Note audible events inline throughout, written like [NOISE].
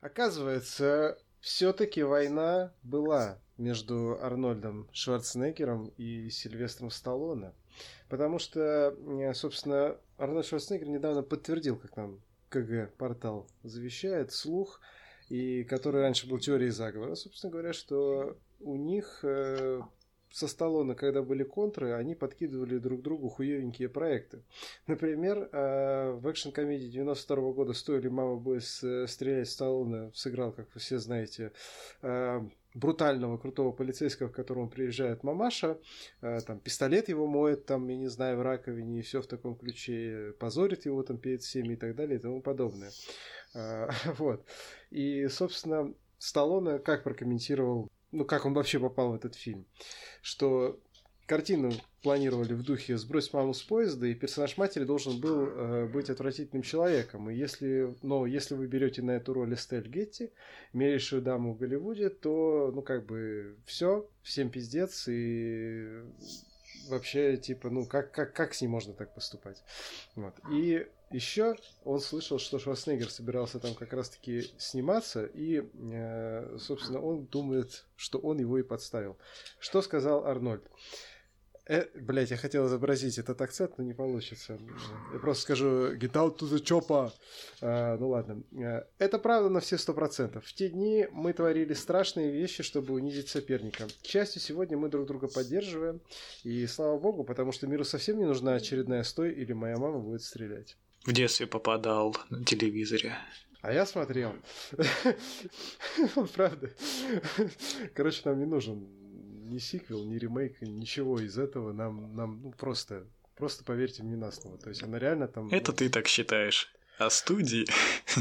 Оказывается, все-таки война была между Арнольдом Шварценеггером и Сильвестром Сталлоне. Потому что, э, собственно, Арнольд Шварценеггер недавно подтвердил, как нам КГ-портал завещает, слух, и который раньше был теорией заговора, собственно говоря, что у них э, со Сталлоне, когда были контры, они подкидывали друг другу хуевенькие проекты. Например, э, в экшн-комедии 92 года «Стоили мама будет стрелять» Сталлоне сыграл, как вы все знаете, э, брутального, крутого полицейского, к которому приезжает мамаша, э, там пистолет его моет, там, я не знаю, в раковине, и все в таком ключе, позорит его там перед всеми и так далее и тому подобное. [LAUGHS] Вот. И, собственно, Сталлоне как прокомментировал ну, как он вообще попал в этот фильм, что картину планировали в духе «Сбрось маму с поезда», и персонаж матери должен был э, быть отвратительным человеком. И если, но если вы берете на эту роль Эстель Гетти, милейшую даму в Голливуде, то, ну, как бы, все, всем пиздец, и вообще, типа, ну, как, как, как с ней можно так поступать? Вот. И еще он слышал, что Шварценеггер собирался там как раз-таки сниматься, и, э, собственно, он думает, что он его и подставил. Что сказал Арнольд? Э, блять, я хотел изобразить этот акцент, но не получится. Я просто скажу «Get out to the chopper». А, ну ладно. Э, это правда на все сто процентов. В те дни мы творили страшные вещи, чтобы унизить соперника. К счастью, сегодня мы друг друга поддерживаем. И слава богу, потому что миру совсем не нужна очередная стой или моя мама будет стрелять. В детстве попадал на телевизоре. А я смотрел. [LAUGHS] Правда. Короче, нам не нужен ни сиквел, ни ремейк, ничего из этого нам, нам ну, просто, просто поверьте мне на слово. То есть она реально там... Это ну, ты так считаешь. А студии?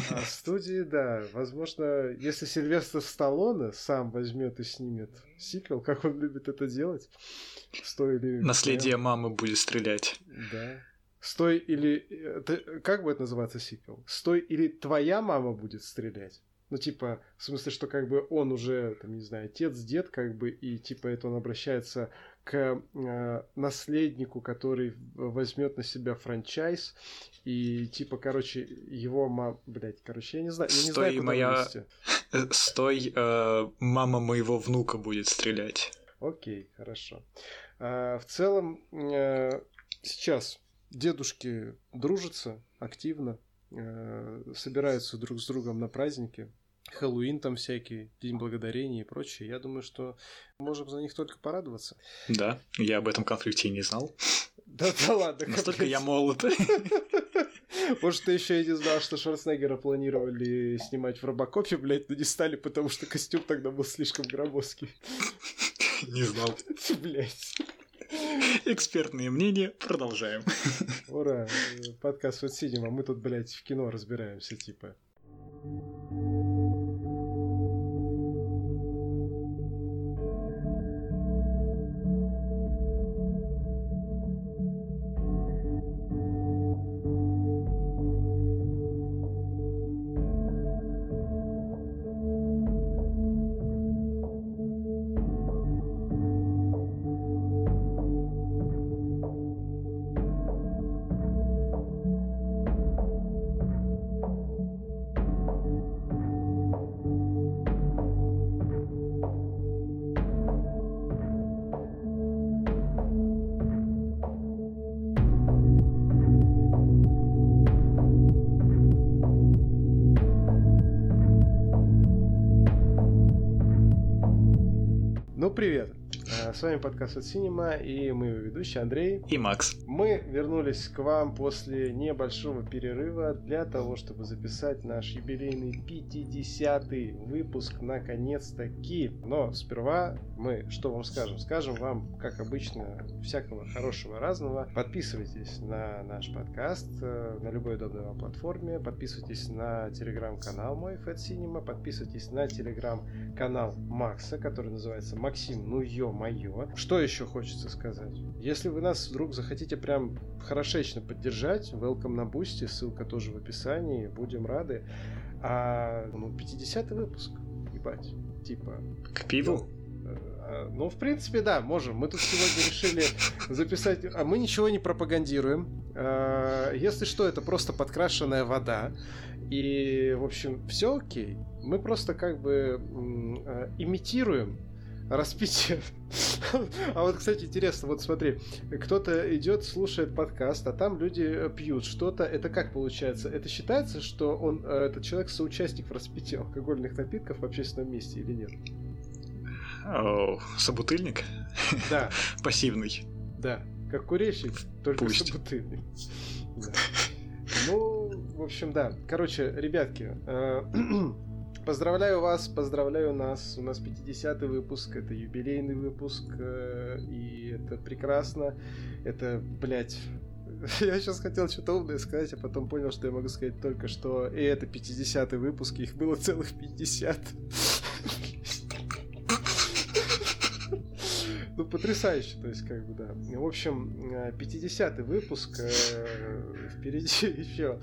А студии, да. Возможно, если Сильвестр Сталлоне сам возьмет и снимет сиквел, как он любит это делать, стоили... Наследие мамы будет стрелять. Да. Стой или... Э, как будет называться сиквел? Стой или твоя мама будет стрелять? Ну, типа, в смысле, что как бы он уже, там, не знаю, отец, дед, как бы, и типа это он обращается к э, наследнику, который возьмет на себя франчайз, и типа, короче, его мама, блядь, короче, я не знаю, я не Стой, знаю, моя... Стой, э, мама моего внука будет стрелять. Окей, хорошо. А, в целом, э, сейчас дедушки дружатся активно, э, собираются друг с другом на праздники, Хэллоуин там всякий, День Благодарения и прочее. Я думаю, что можем за них только порадоваться. Да, я об этом конфликте и не знал. Да, да ладно. Настолько я молод. [LAUGHS] Может, ты еще и не знал, что Шварценеггера планировали снимать в Робокопе, блядь, но не стали, потому что костюм тогда был слишком громоздкий. Не знал. [LAUGHS] Блядь. Экспертные мнения. Продолжаем. Ура. Подкаст вот Синема. Мы тут, блядь, в кино разбираемся, типа. С вами подкаст Fat Cinema и мы его ведущие Андрей и Макс. Мы вернулись к вам после небольшого перерыва для того, чтобы записать наш юбилейный 50-й выпуск наконец-таки. Но сперва мы что вам скажем? Скажем вам, как обычно, всякого хорошего разного. Подписывайтесь на наш подкаст э, на любой удобной вам платформе. Подписывайтесь на телеграм-канал мой Fat Cinema. Подписывайтесь на телеграм-канал Макса, который называется Максим, ну ё-моё. Что еще хочется сказать? Если вы нас вдруг захотите прям хорошечно поддержать, welcome на Boosty, ссылка тоже в описании, будем рады. А, ну, 50 выпуск, ебать, типа... К пиву? Ну, А, ну, в принципе, да, можем. Мы тут сегодня решили записать... А мы ничего не пропагандируем. А, если что, это просто подкрашенная вода. И, в общем, все окей. Мы просто как бы а, имитируем распитие. [LAUGHS] А вот, кстати, интересно, вот смотри, кто-то идет, слушает подкаст, а там люди пьют что-то. Это как получается? Это считается, что он, э, этот человек соучастник в распитии алкогольных напитков в общественном месте или нет? О, собутыльник? Да. [LAUGHS] Пассивный. Да, как курильщик, только Пусть. собутыльник. Да. Ну, в общем, да. Короче, ребятки, э, [CLEARS THROAT] поздравляю вас, поздравляю нас. У нас 50-й выпуск, это юбилейный выпуск, э, и это прекрасно. Это, блядь, [LAUGHS] я сейчас хотел что-то умное сказать, а потом понял, что я могу сказать только, что и это 50-й выпуск, их было целых 50. [LAUGHS] Ну, потрясающе, то есть, как бы, да. В общем, 50-й выпуск, э, впереди [LAUGHS] еще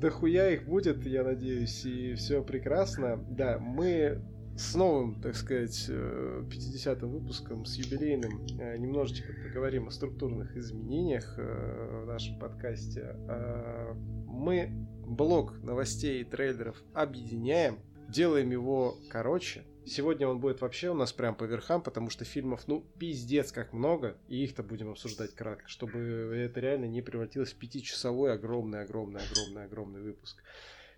дохуя их будет, я надеюсь, и все прекрасно. Да, мы с новым, так сказать, 50-м выпуском, с юбилейным, э, немножечко поговорим о структурных изменениях э, в нашем подкасте. Э, Мы блок новостей и трейлеров объединяем, делаем его короче. Сегодня он будет вообще у нас прям по верхам, потому что фильмов, ну, пиздец как много, и их-то будем обсуждать кратко, чтобы это реально не превратилось в пятичасовой огромный-огромный-огромный-огромный выпуск.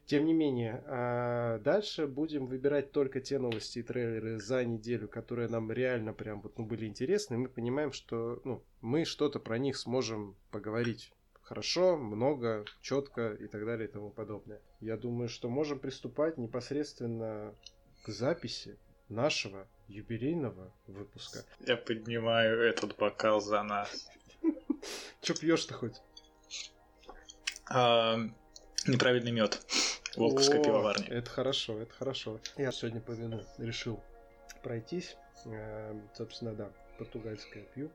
Тем не менее, а, дальше будем выбирать только те новости и трейлеры за неделю, которые нам реально прям вот ну, были интересны. Мы понимаем, что ну, мы что-то про них сможем поговорить хорошо, много, четко и так далее и тому подобное. Я думаю, что можем приступать непосредственно к записи нашего юбилейного выпуска. Я поднимаю этот бокал за нас. [LAUGHS] Че пьешь-то хоть? А, неправильный мед. Волковской пивоварни. Это хорошо, это хорошо. Я сегодня по вину решил пройтись. Э, собственно, да, португальское пью.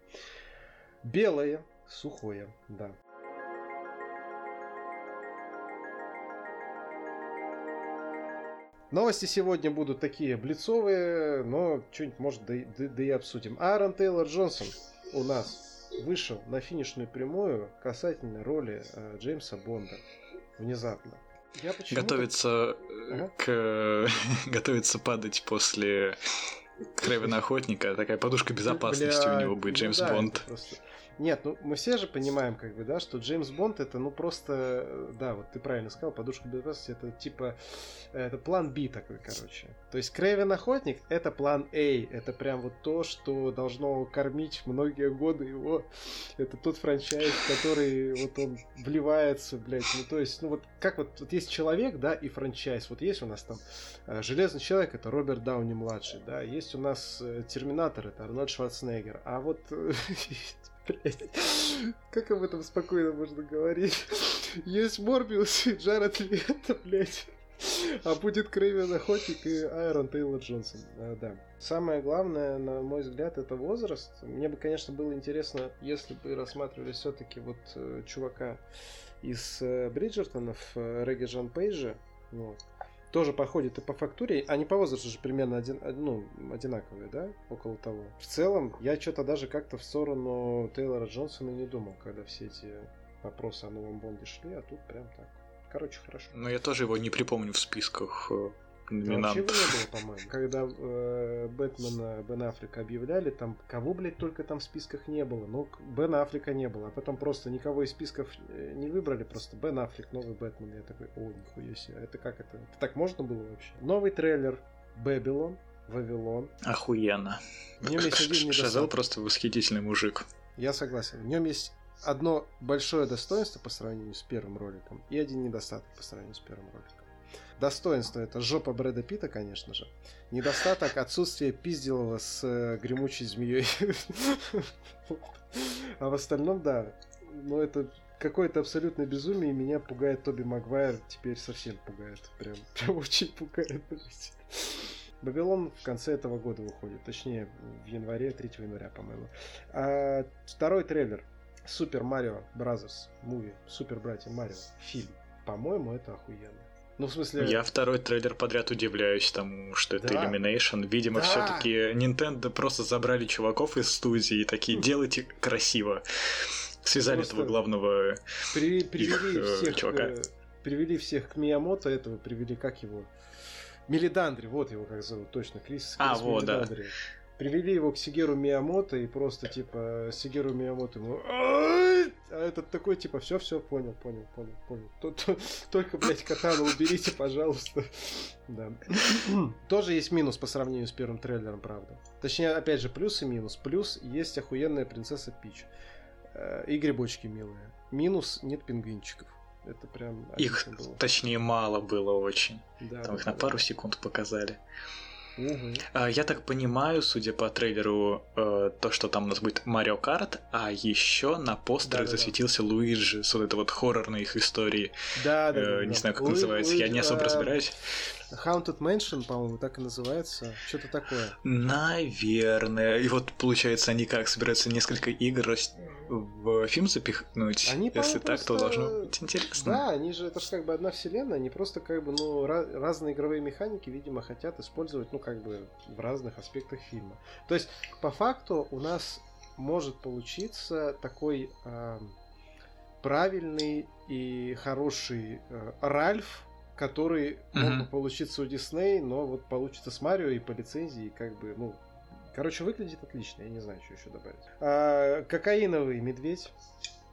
Белое, сухое, да. Новости сегодня будут такие блицовые, но что-нибудь, может, да, и- да- да и обсудим. Аарон Тейлор Джонсон у нас вышел на финишную прямую касательно роли э, Джеймса Бонда. Внезапно. Я Готовится Ага. к... [LAUGHS] Готовится падать после Крэвена Охотника. Такая подушка безопасности Бля, у него будет, ну Джеймс да, Бонд. просто- Нет, ну мы все же понимаем, как бы, да, что Джеймс Бонд это, ну просто, да, вот ты правильно сказал, подушка безопасности это типа, это план B такой, короче. То есть Крэвен Охотник это план А, это прям вот то, что должно кормить многие годы его. Это тот франчайз, который вот он вливается, блядь, ну то есть, ну вот как вот, вот есть человек, да, и франчайз. Вот есть у нас там э, Железный человек это Роберт Дауни младший, да, есть у нас э, Терминатор это Арнольд Шварценеггер, а вот [LAUGHS] блядь, как об этом спокойно можно говорить? Есть Морбиус и Джаред Лето, блядь. А будет Крэвен Охотник и Айрон Тейлор Джонсон. А, да. Самое главное, на мой взгляд, это возраст. Мне бы, конечно, было интересно, если бы рассматривали все-таки вот э, чувака из э, Бриджертонов, э, Регги Жан Пейджа. Вот. Тоже походит и по фактуре. Они по возрасту же примерно один, од- ну, одинаковые, да? Около того. В целом, я что-то даже как-то в сторону Тейлора Джонсона не думал, когда все эти вопросы о новом Бонде шли, а тут прям так. Короче, хорошо. Но я тоже его не припомню в списках Да вообще не было, по-моему. Когда э, Бэтмена Бен Аффлека объявляли, там кого, блядь, только там в списках не было. Ну, Бена Аффлека не было, а потом просто никого из списков э, не выбрали, просто Бен Аффлек, новый Бэтмен. Я такой, о, нихуя себе, это как это? Это так можно было вообще? Новый трейлер Бэбилон, Вавилон. Охуенно. В нем есть один Шазал просто восхитительный мужик. Я согласен. В нем есть одно большое достоинство по сравнению с первым роликом и один недостаток по сравнению с первым роликом. Достоинство это жопа Брэда Питта, конечно же. Недостаток отсутствие пизделова с э, гремучей змеей. А в остальном, да. Но это какое-то абсолютное безумие, и меня пугает Тоби Магуайр, теперь совсем пугает. Прям, [LAUGHS] прям очень пугает. Бабилон в конце этого года выходит, точнее в январе, 3 января, по-моему. А, второй трейлер Super Mario Brothers Movie, Супер Братья Марио, фильм. По-моему, это охуенно. Ну, в смысле... Я второй трейлер подряд удивляюсь тому, что это Да. Illumination. Видимо, Да. все-таки Nintendo просто забрали чуваков из студии и такие, делайте красиво. Связали Просто- этого главного... При- привели, Их, э, всех, чувака. э, привели всех к Миямото, этого привели, как его? Милидандри, вот его как зовут, точно, Крис, А, Крис вот, да. Привели его к Сигеру Миямото, и просто, типа, Сигеру Миямото ему... А этот такой, типа, все, все, понял, понял, понял, понял. То- то- Только, блядь, катану уберите, пожалуйста. Да. Тоже есть минус по сравнению с первым трейлером, правда. Точнее, опять же, плюс и минус. Плюс есть охуенная принцесса Пич. Э, И грибочки милые. Минус нет пингвинчиков. Это прям Их, было. точнее, мало было очень. Да, Там их на пару секунд показали. А, Я так понимаю, судя по трейлеру, э, то, что там у нас будет Марио Карт, а еще на постерах Да-да-да. засветился Луиджи с вот этой вот хоррорной их истории. Да, да, Э, да, Не да. знаю, как Луи- называется, я не особо э, разбираюсь. Haunted Mansion, по-моему, так и называется. Что-то такое. Наверное. И вот, получается, они как, собираются несколько игр в фильм запихнуть? Они, Если так, то просто- должно быть интересно. Да, они же, это же как бы одна вселенная, они просто как бы, ну, ra- разные игровые механики, видимо, хотят использовать, ну, как бы в разных аспектах фильма. То есть, по факту, у нас может получиться такой ам, правильный и хороший э, Ральф, который мог бы получиться у Дисней, но вот получится с Марио и по лицензии, как бы, ну, короче, выглядит отлично, я не знаю, что еще добавить. А, кокаиновый медведь.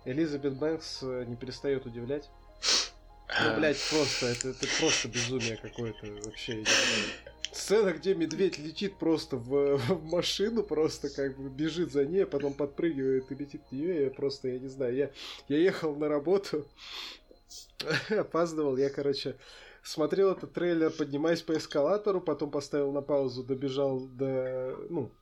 Элизабет Бэнкс э, не перестает удивлять. Ну, А, блядь, просто, это, это просто безумие какое-то вообще. Сцена, где медведь летит просто в, в машину, просто как бы бежит за ней, а потом подпрыгивает и летит в нее, я просто, я не знаю, я, я ехал на работу, [LAUGHS] опаздывал, я, короче, смотрел этот трейлер, поднимаясь по эскалатору, потом поставил на паузу, добежал до, ну,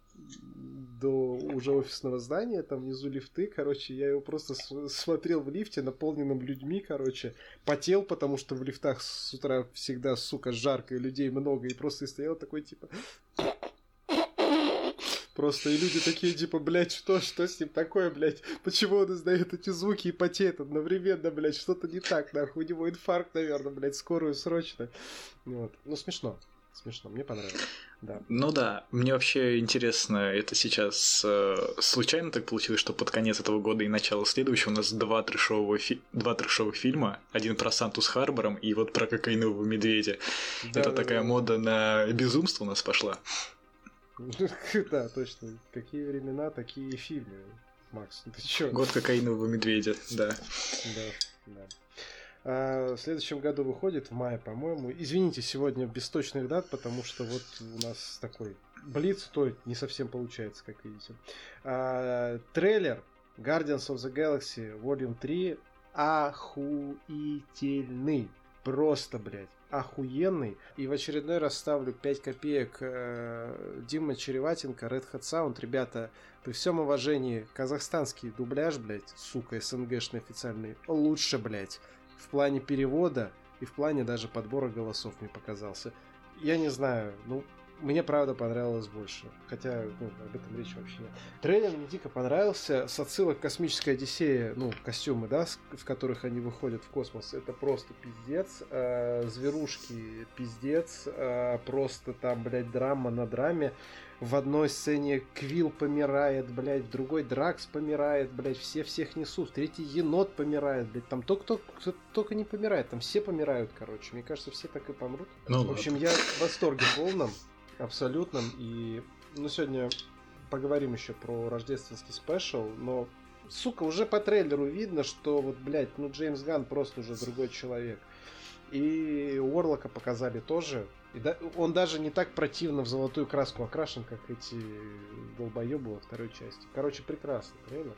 до уже офисного здания, там внизу лифты, короче, я его просто смотрел в лифте, наполненном людьми, короче, потел, потому что в лифтах с утра всегда, сука, жарко, и людей много, и просто стоял такой, типа... Просто и люди такие, типа, блядь, что, что с ним такое, блядь? Почему он издает эти звуки и потеет одновременно, блядь? Что-то не так, нахуй. У него инфаркт, наверное, блядь, скорую срочно. Вот. Ну, смешно. Смешно, мне понравилось. Да. Ну да, мне вообще интересно, это сейчас э, случайно так получилось, что под конец этого года и начало следующего у нас два трешового, фи- два трешовых фильма, один про Санту с Харбором и вот про кокаинового медведя. это Да, такая да, мода на безумство у нас пошла. [LAUGHS] да. Точно. Какие времена, такие фильмы. Макс, ты чё? Год кокаинового медведя, да. Да, да. А, в следующем году выходит, в мае, по-моему. Извините, сегодня без точных дат, потому что вот у нас такой блиц, то не совсем получается, как видите. А, трейлер Guardians of the Galaxy Volume 3 охуительный. Просто, блядь, охуенный. И в очередной раз ставлю 5 копеек э, Дима Череватенко, Red Hat Sound. Ребята, при всем уважении, казахстанский дубляж, блядь, сука, СНГшный официальный, лучше, блядь, в плане перевода и в плане даже подбора голосов мне показался. Я не знаю, ну, мне правда понравилось больше. Хотя, ну, об этом речи вообще нет. Трейлер мне дико понравился. С отсылок к космической Одиссее, ну, костюмы, да, в которых они выходят в космос, это просто пиздец. Э, зверушки пиздец. Э, просто там, блядь, драма на драме. В одной сцене Квилл помирает, блядь, в другой Дракс помирает, блядь, все всех несут, в третий енот помирает, блядь, там только, только, кто только не помирает, там все помирают, короче. Мне кажется, все так и помрут. Ну в общем, я в восторге полном, абсолютном, и, ну, сегодня поговорим еще про рождественский special, но, сука, уже по трейлеру видно, что вот, блядь, ну, Джеймс Ганн просто уже другой человек. И Уорлока показали тоже. И да- он даже не так противно в золотую краску окрашен, как эти долбоебы во второй части. Короче, прекрасно, реально.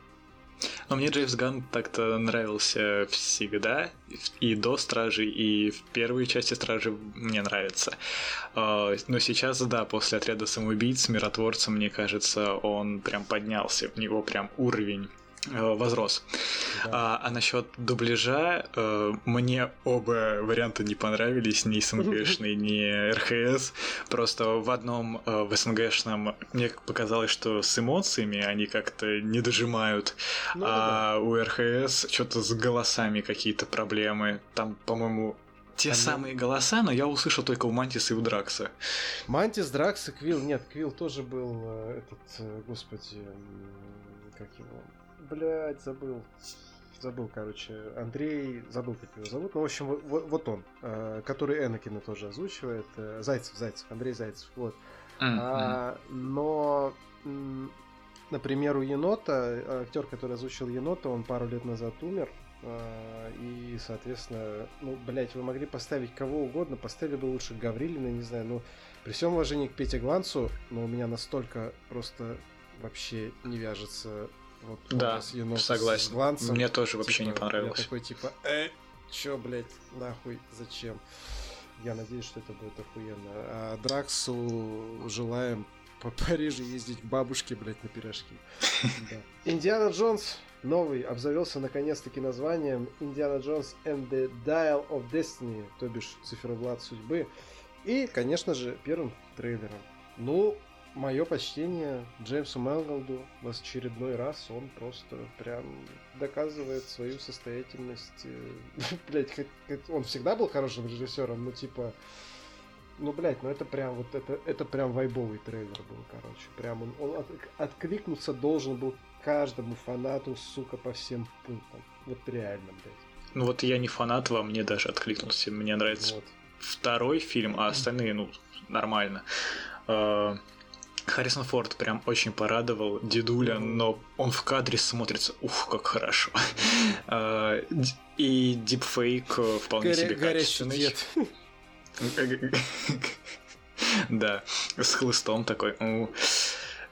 Но мне Джеймс Ганн так-то нравился всегда, и до Стражей, и в первой части Стражи мне нравится. А, Но сейчас, да, после отряда самоубийц, миротворца, мне кажется, он прям поднялся, у него прям уровень возрос. Да. А, а насчет дубляжа, э, мне оба варианта не понравились, ни СНГшный, [LAUGHS] ни РХС. Просто в одном, э, в СНГшном, мне показалось, что с эмоциями они как-то не дожимают, Ну, а у РХС что-то с голосами какие-то проблемы. Там, по-моему, те Там самые голоса, но я услышал только у Мантиса и у Дракса. Мантис, Дракс и Квилл. Нет, Квилл тоже был э, этот, э, господи, как его... Блять, забыл. Забыл, короче, Андрей, забыл, как его зовут. Ну, в общем, вот, вот он, э, который Энакина тоже озвучивает. Зайцев, Зайцев, Андрей Зайцев, вот. Mm-hmm. А, но, например, у Енота, актер, который озвучил Енота, он пару лет назад умер. А, и, соответственно, ну, блядь, вы могли поставить кого угодно, поставили бы лучше Гаврилина, не знаю, но при всем уважении к Пете Гланцу, но у меня настолько просто вообще не вяжется вот да, согласен. С Гланцем. Мне тоже вообще типа, не понравилось. Я такой, типа, э, чё, блядь, нахуй, зачем? Я надеюсь, что это будет охуенно. А Драксу желаем по Парижу ездить к бабушке, блядь, на пирожки. [LAUGHS] Индиана Джонс новый обзавелся наконец-таки названием Индиана Джонс and the Dial of Destiny, то бишь цифровлад судьбы. И, конечно же, первым трейлером. Ну, мое почтение Джеймсу Мэнголду в очередной раз он просто прям доказывает свою состоятельность. [LAUGHS] Блять, он всегда был хорошим режиссером, но типа ну, блядь, ну это прям вот это, это прям вайбовый трейлер был, короче. Прям он, он от, откликнуться должен был каждому фанату, сука, по всем пунктам. Вот реально, блядь. Ну вот я не фанат, вам мне даже откликнулся. Мне нравится вот. второй фильм, а остальные, ну, нормально. А, Харрисон Форд прям очень порадовал дедуля, но он в кадре смотрится, ух, как хорошо. [LAUGHS] А, и дипфейк вполне себе качественный. [LAUGHS] Да, с хлыстом такой.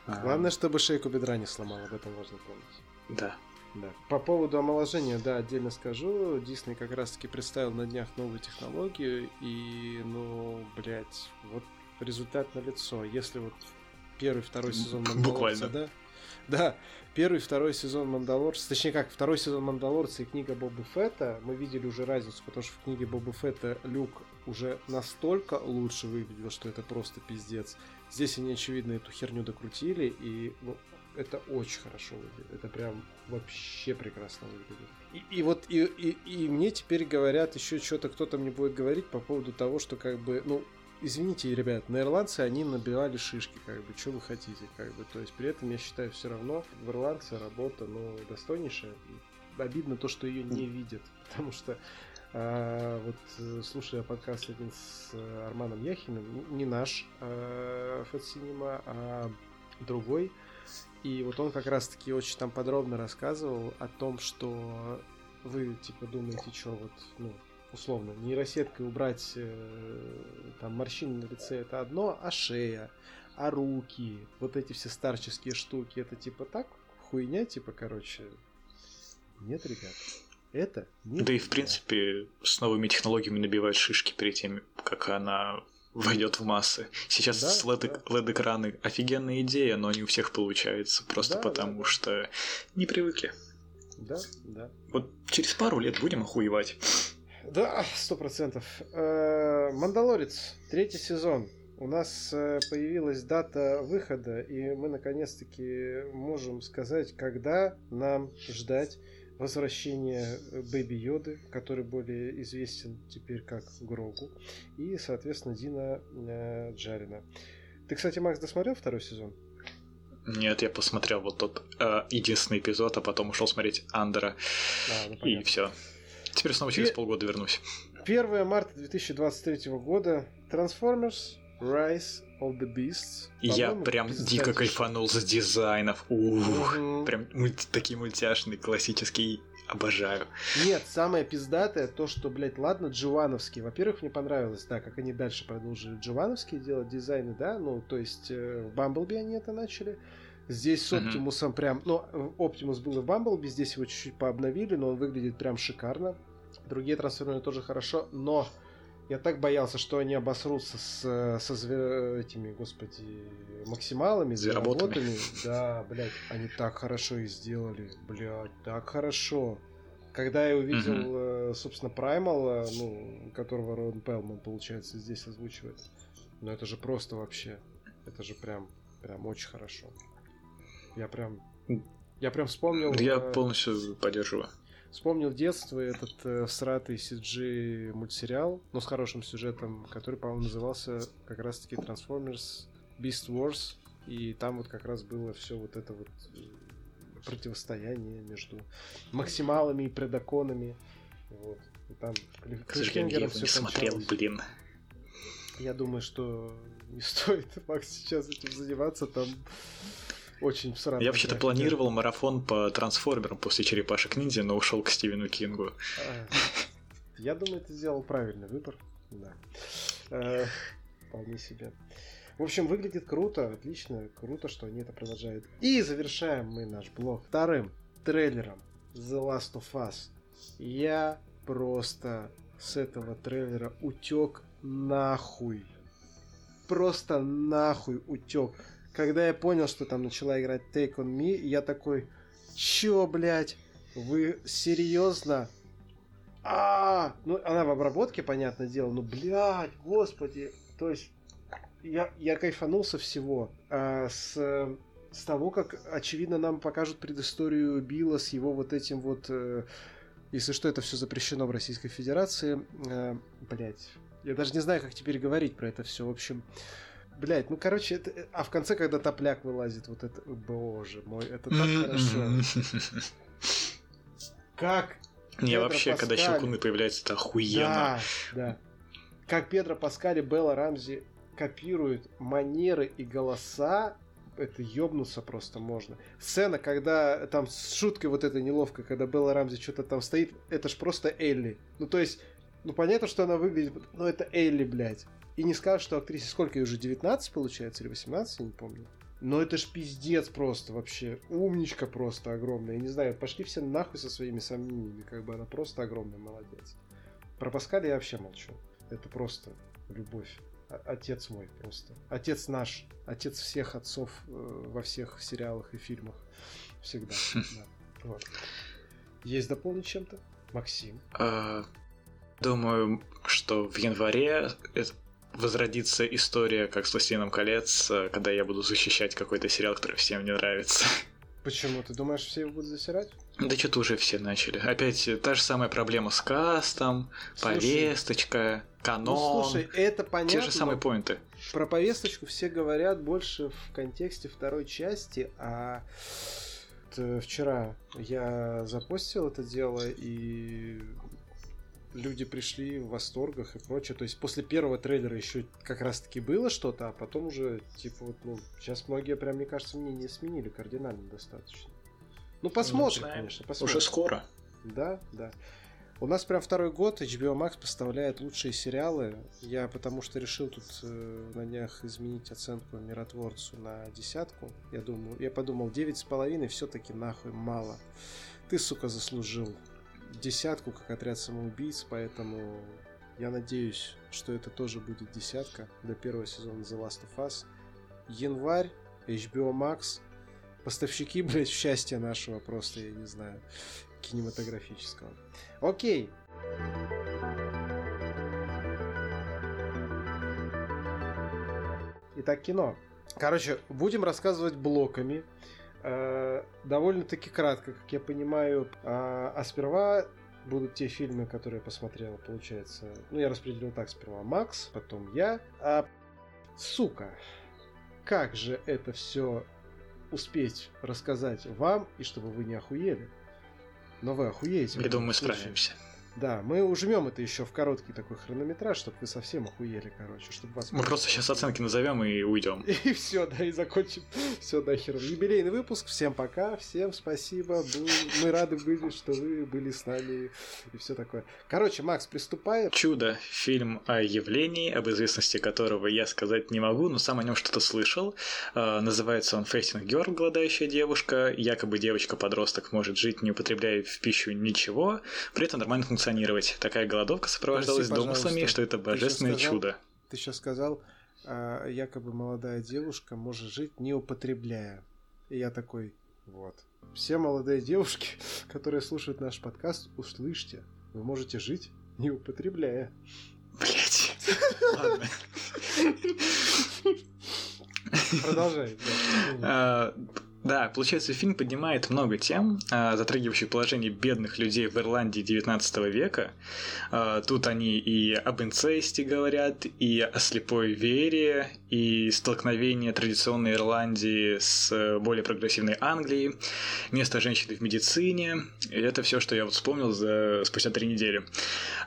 Главное, чтобы шейку бедра не сломал, об этом важно помнить. Да. Да. По поводу омоложения, да, отдельно скажу. Дисней как раз-таки представил на днях новую технологию, и, ну, блядь, вот результат на лицо. Если вот первый, второй сезон [LAUGHS] Буквально. да? Да, первый, второй сезон Мандалорца, точнее как, второй сезон Мандалорца и книга Боба Фетта, мы видели уже разницу, потому что в книге Боба Фетта Люк уже настолько лучше выглядел, что это просто пиздец. Здесь они, очевидно, эту херню докрутили, и ну, это очень хорошо выглядит. Это прям вообще прекрасно выглядит. И, и вот и, и, и мне теперь говорят еще что-то, кто-то мне будет говорить по поводу того, что как бы, ну, извините, ребят, на ирландцы они набивали шишки, как бы, что вы хотите, как бы, то есть при этом я считаю все равно в ирландце работа, ну, достойнейшая. Обидно то, что ее не видят, [LAUGHS] потому что а, вот слушая подкаст один с э, Арманом Яхиным, не наш а, Фотсинема, а другой, и вот он как раз-таки очень там подробно рассказывал о том, что вы типа думаете, что вот, ну, условно, нейросеткой убрать э, там морщины на лице это одно, а шея, а руки, вот эти все старческие штуки, это типа так хуйня, типа, короче. Нет, ребят. Это не Да и в принципе с новыми технологиями набивать шишки перед тем, как она войдет в массы. Сейчас да, LED-экраны да. офигенная идея, но не у всех получается, просто да, потому да, да. что не привыкли. Да, да. Вот через пару лет будем охуевать. Да, сто процентов. Э, Мандалорец, третий сезон. У нас э, появилась дата выхода, и мы наконец-таки можем сказать, когда нам ждать возвращение э, Бэби Йоды, который более известен теперь как Грогу, и, соответственно, Дина э, Джарина. Ты, кстати, Макс, досмотрел второй сезон? Нет, я посмотрел вот тот э, единственный эпизод, а потом ушел смотреть Андера. А, ну, и все. Теперь снова через полгода вернусь. 1 марта 2023 года Transformers Rise of the Beasts. Я прям дико кайфанул с дизайнов. Ух, угу. прям мульти- такие мультяшные, классические. Обожаю. Нет, самое пиздатое то, что, блядь, ладно, Дживановские. Во-первых, мне понравилось, да, как они дальше продолжили Дживановские делать дизайны, да, ну, то есть э, в Бамблби они это начали. Здесь с Оптимусом mm-hmm. прям, ну, Оптимус был и в Бамблби, здесь его чуть-чуть пообновили, но он выглядит прям шикарно. Другие трансформеры тоже хорошо, но я так боялся, что они обосрутся с, со звер... этими, господи, максималами, звероботами. [LAUGHS] Да, блядь, они так хорошо и сделали, блядь, так хорошо. Когда я увидел, mm-hmm. собственно, Праймал, ну, которого Рон Пелман, получается, здесь озвучивает, ну это же просто вообще, это же прям, прям очень хорошо. Я прям, я прям вспомнил... Я э, полностью поддерживаю. Вспомнил детство этот э, всратый CG мультсериал, но с хорошим сюжетом, который, по-моему, назывался как раз-таки Transformers Beast Wars. И там вот как раз было все вот это вот э, противостояние между максималами и предаконами. Вот. И там К сожалению, я его не смотрел, блин. Я думаю, что не стоит [LAUGHS] Макс сейчас этим заниматься, там очень сразу. Я вообще-то планировал марафон по трансформерам после черепашек ниндзя, но ушел к Стивену Кингу. А, я думаю, ты сделал правильный выбор. Да. Э, вполне себе. В общем, выглядит круто, отлично, круто, что они это продолжают. И завершаем мы наш блог вторым трейлером The Last of Us. Я просто с этого трейлера утек нахуй. Просто нахуй утек. Когда я понял, что там начала играть Take On Me, я такой, чё, блядь, вы серьезно? А, ну она в обработке, понятное дело, ну, блядь, господи, то есть я, я кайфанул со всего. А, с, с того, как, очевидно, нам покажут предысторию Билла с его вот этим вот... Э, если что, это все запрещено в Российской Федерации. Э, блять. Я даже не знаю, как теперь говорить про это все. В общем, блять, ну короче, это... а в конце, когда топляк вылазит, вот это, боже мой, это так хорошо. Как не, вообще, Паскаль... когда щелкуны появляются, это охуенно. Да, да. Как Педро Паскали, Белла Рамзи копируют манеры и голоса, это ёбнуться просто можно. Сцена, когда там с шуткой вот этой неловко, когда Белла Рамзи что-то там стоит, это ж просто Элли. Ну, то есть, ну, понятно, что она выглядит, но это Элли, блядь. И не скажешь, что актрисе сколько ей уже, 19 получается, или 18, я не помню. Но это ж пиздец просто вообще. Умничка просто огромная. Я не знаю, пошли все нахуй со своими сомнениями. Как бы она просто огромная молодец. Про Паскаля я вообще молчу. Это просто любовь отец мой просто. Отец наш. Отец всех отцов э, во всех сериалах и фильмах. Всегда. [LAUGHS] Вот. Есть дополнить чем-то? Максим? А, думаю, что в январе возродится история, как с «Властелином колец», э, когда я буду защищать какой-то сериал, который всем не нравится. Почему? Ты думаешь, все его будут засирать? Да что-то уже все начали. Опять та же самая проблема с кастом, слушай, повесточка, канон. Ну, слушай, это понятно. Те же самые поинты. Про повесточку все говорят больше в контексте второй части, а вчера я запостил это дело, и люди пришли в восторгах и прочее. То есть после первого трейлера еще как раз-таки было что-то, а потом уже, типа, вот, ну, сейчас многие прям, мне кажется, мнение сменили кардинально достаточно. Ну, посмотрим, конечно, посмотрим. Уже скоро. Да, да. У нас прям второй год HBO Max поставляет лучшие сериалы. Я потому что решил тут э, на днях изменить оценку миротворцу на десятку. Я думаю, я подумал, девять с половиной все-таки нахуй мало. Ты, сука, заслужил десятку, как отряд самоубийц, поэтому я надеюсь, что это тоже будет десятка до первого сезона The Last of Us. Январь, HBO Max, поставщики, [LAUGHS] блядь, счастья нашего просто, я не знаю, кинематографического. Окей. Итак, кино. Короче, будем рассказывать блоками. Э, довольно-таки кратко, как я понимаю. А, а сперва будут те фильмы, которые я посмотрел, получается. Ну, я распределил так сперва Макс, потом я. А, сука, как же это все успеть рассказать вам, и чтобы вы не охуели. Но вы охуеете. Я думаю, мы справимся. Да, мы ужмем это еще в короткий такой хронометраж, чтобы вы совсем охуели, короче, чтобы вас... Мы просто сейчас оценки назовем и уйдем. [LAUGHS] И все, да, и закончим. Все, нахер. Юбилейный выпуск. Всем пока, всем спасибо. Мы рады были, что вы были с нами и все такое. Короче, Макс, приступай. Чудо. Фильм о явлении, об известности которого я сказать не могу, но сам о нем что-то слышал. А, называется он Facing Girl, голодающая девушка. Якобы девочка-подросток может жить, не употребляя в пищу ничего, при этом нормально функционирует функционировать. Такая голодовка сопровождалась Прости, домыслами, что это божественное ты сказал, чудо. Ты сейчас сказал, а, якобы молодая девушка может жить не употребляя. И я такой, вот. Все молодые девушки, [LAUGHS] которые слушают наш подкаст, услышьте, вы можете жить не употребляя. Блять. [LAUGHS] Ладно. Продолжай. Да, получается, фильм поднимает много тем, а, затрагивающих положение бедных людей в Ирландии 19 века. А, тут они и об инцесте говорят, и о слепой вере, и столкновение традиционной Ирландии с более прогрессивной Англией, место женщины в медицине. И это все, что я вот вспомнил за... спустя три недели.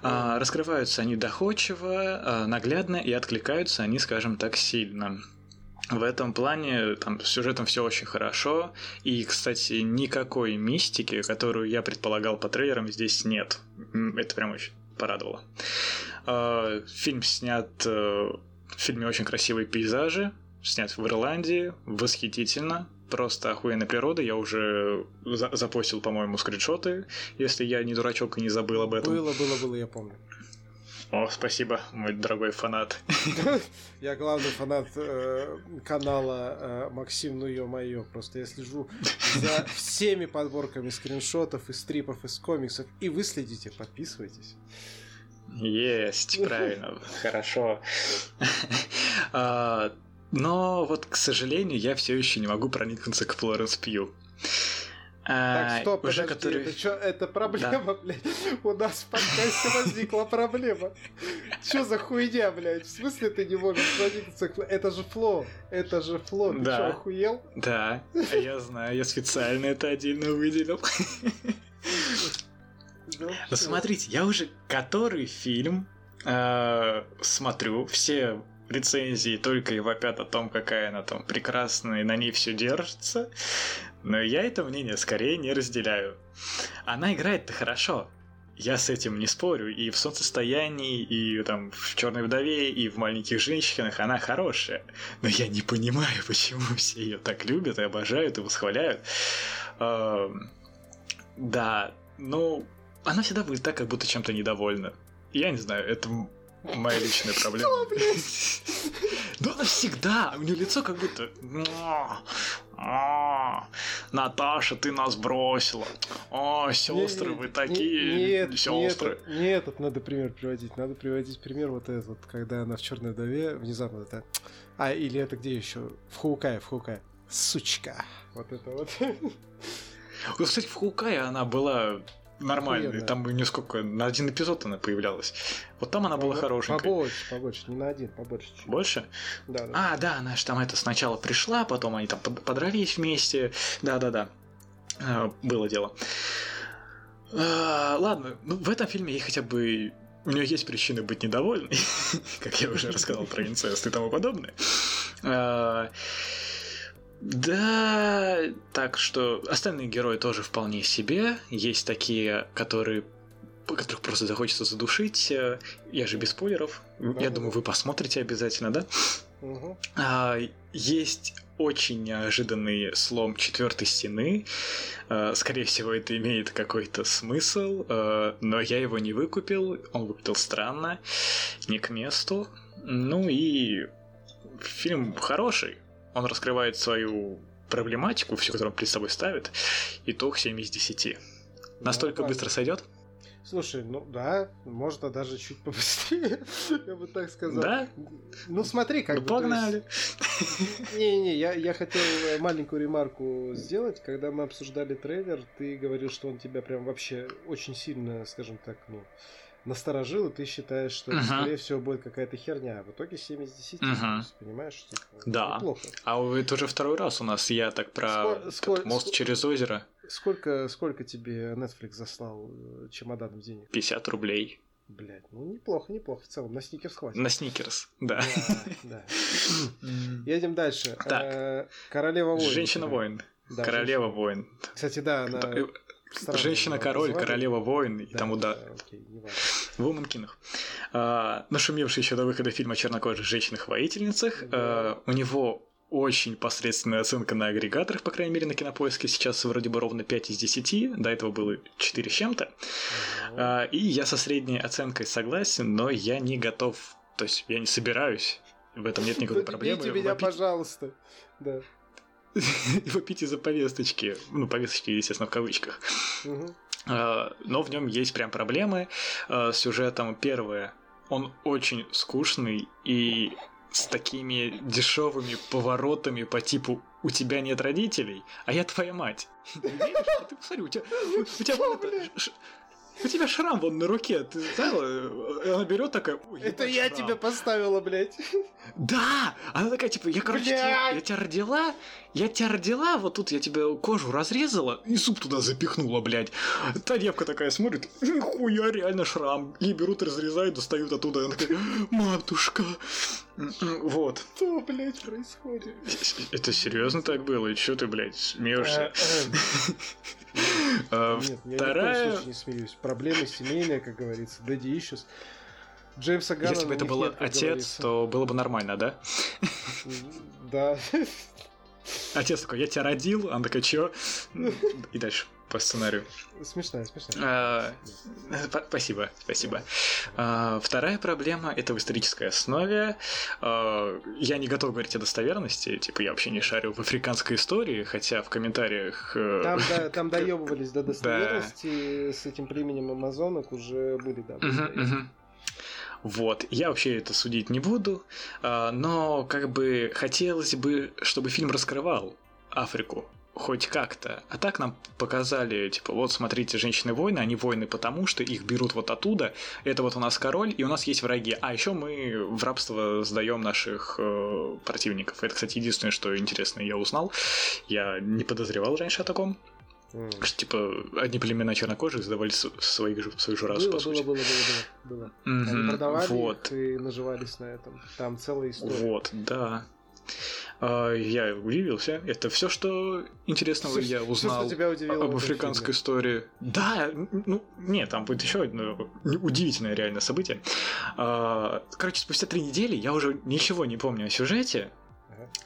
А, раскрываются они доходчиво, наглядно, и откликаются они, скажем так, сильно. В этом плане там с сюжетом все очень хорошо. И, кстати, никакой мистики, которую я предполагал по трейлерам, здесь нет. Это прям очень порадовало. А, фильм снят... Э, в фильме очень красивые пейзажи, снят в Ирландии, восхитительно, просто охуенная природа. Я уже за запостил, по-моему, скриншоты, если я не дурачок и не забыл об этом. Было, было, было, я помню. О, спасибо, мой дорогой фанат. [LAUGHS] Я главный фанат э, канала э, Максим, ну ё-моё. Просто я слежу [LAUGHS] за всеми подборками скриншотов и стрипов из комиксов. И вы следите, подписывайтесь. Есть, [LAUGHS] правильно, хорошо. А, но вот, к сожалению, я все еще не могу проникнуться к Флоренс Пью. Так, стоп, уже подожди, который... это что, это проблема, да. блядь? У нас в подкасте возникла проблема. Что за хуйня, блядь? В смысле ты не можешь проникнуться? Это же фло, это же фло. Ты да. что, охуел? Да, я знаю, я специально это отдельно выделил. Ну, смотрите, я уже который фильм э, смотрю, все рецензии только и вопят о том, какая она там прекрасная, и на ней все держится. Но я это мнение скорее не разделяю. Она играет-то хорошо. Я с этим не спорю. И в солнцестоянии, и там в черной вдове, и в маленьких женщинах она хорошая. Но я не понимаю, [LAUGHS] почему все ее так любят и обожают и восхваляют. Да, ну, она всегда будет так, как будто чем-то недовольна. Я не знаю, это моя личная проблема. Что, блядь? Ну, она всегда, у нее лицо как будто... Наташа, ты нас бросила. О, сестры, вы такие нет, сестры. Не, не этот надо пример приводить. Надо приводить пример вот этот, когда она в черной вдове внезапно это. А, или это где еще? В Хаукае, в Хаукае. Сучка. Вот это вот. Вот, кстати, в Хаукае она была нормальный. Охуенно. Там несколько, на один эпизод она появлялась. Вот там она была Побо- хорошенькая. Побольше, побольше, не на один, побольше. Чуть. Больше? Да, да. А, да, она же там это сначала пришла, потом они там подрались вместе. Да-да-да. А, было дело. А, ладно, ну в этом фильме ей хотя бы у нее есть причины быть недовольной, [LAUGHS] как я уже рассказал про [LAUGHS] инцест и тому подобное. Да, так что остальные герои тоже вполне себе. Есть такие, которые которых просто захочется задушить. Я же без спойлеров. Да, Я да. думаю, вы посмотрите обязательно, да? Угу. А, есть очень неожиданный слом четвертой стены. А, скорее всего, это имеет какой-то смысл, а, но я его не выкупил. Он выглядел странно, не к месту. Ну и фильм хороший он раскрывает свою проблематику, всю, которую он перед собой ставит. Итог 7 из 10. Настолько ну, быстро сойдет? Слушай, ну да, можно даже чуть побыстрее, [LAUGHS] я бы так сказал. Да? Ну смотри, как ну, бы... погнали. [LAUGHS] Не-не, я, я хотел маленькую ремарку сделать. Когда мы обсуждали трейлер, ты говорил, что он тебя прям вообще очень сильно, скажем так, ну, насторожил, и ты считаешь, что uh-huh. скорее всего будет какая-то херня. А в итоге 7 из 10, uh-huh. понимаешь? Типа, да. Неплохо. А это уже второй раз у нас. Я так про сколь, сколь, мост сколь, через озеро. Сколько, сколько тебе Netflix заслал э, чемоданов денег? 50 рублей. Блять, ну неплохо, неплохо в целом. На сникерс хватит. На сникерс, да. Да, [LAUGHS] Едем дальше. Э, Королева воин. Женщина-воин. Королева воин. Кстати, да, она Женщина-король, королева-воин и да, тому да. В Уманкинах. А, нашумевший еще до выхода фильма «Чернокожих женщинах-воительницах». Да. А, у него очень посредственная оценка на агрегаторах, по крайней мере, на кинопоиске. Сейчас вроде бы ровно 5 из 10. До этого было 4 с чем-то. А, и я со средней оценкой согласен, но я не готов. То есть я не собираюсь. В этом нет никакой проблемы. меня, пожалуйста. Да. [LAUGHS] его пить из-за повесточки. Ну, повесточки, естественно, в кавычках. А, но в нем есть прям проблемы а, с сюжетом. Первое, он очень скучный и с такими дешевыми поворотами по типу «У тебя нет родителей, а я твоя мать». [LAUGHS] Ты веришь? Ты посмотри, у тебя... У тебя у тебя шрам вон на руке, ты знала? Она берет такая... Это я шрам. тебя поставила, блядь. Да! Она такая, типа, я, короче, тебя, я тебя родила, я тебя родила, вот тут я тебе кожу разрезала и суп туда запихнула, блядь. Та девка такая смотрит, нихуя, реально шрам. И берут, разрезают, достают оттуда. Она такая, матушка. Вот. Что, блядь, происходит? Это серьезно так было? И что ты, блядь, смеешься? А, Нет, я ни в коем не смеюсь. Проблемы семейные, как говорится. Daddy issues. Джеймса Ганна Если бы это был отец, то было бы нормально, да? Да. Отец такой, я тебя родил, она такая, чё? И дальше по сценарию. Смешная, смешная. А, спасибо, спасибо. А, вторая проблема это в исторической основе. А, я не готов говорить о достоверности, типа я вообще не шарю в африканской истории, хотя в комментариях. Э, там, да, [LAUGHS] там доебывались до достоверности с этим племенем амазонок уже были, да. Вот, я вообще это судить не буду, но как бы хотелось бы, чтобы фильм раскрывал Африку, хоть как-то. А так нам показали, типа, вот смотрите, женщины-войны, они войны потому, что их берут вот оттуда, это вот у нас король, и у нас есть враги. А еще мы в рабство сдаем наших э, противников. Это, кстати, единственное, что интересно я узнал. Я не подозревал раньше о таком. Mm. Что, типа, одни племена чернокожих сдавали своих же, свою же расу, было, по сути. Было, было, было, было. было. Mm-hmm. Они продавали вот. их и наживались на этом. Там целая история. Вот, да. А, я удивился. Это все, что интересного я узнал тебя удивило об африканской истории. Да, ну, нет, там будет еще одно удивительное реальное событие. А, короче, спустя три недели я уже ничего не помню о сюжете,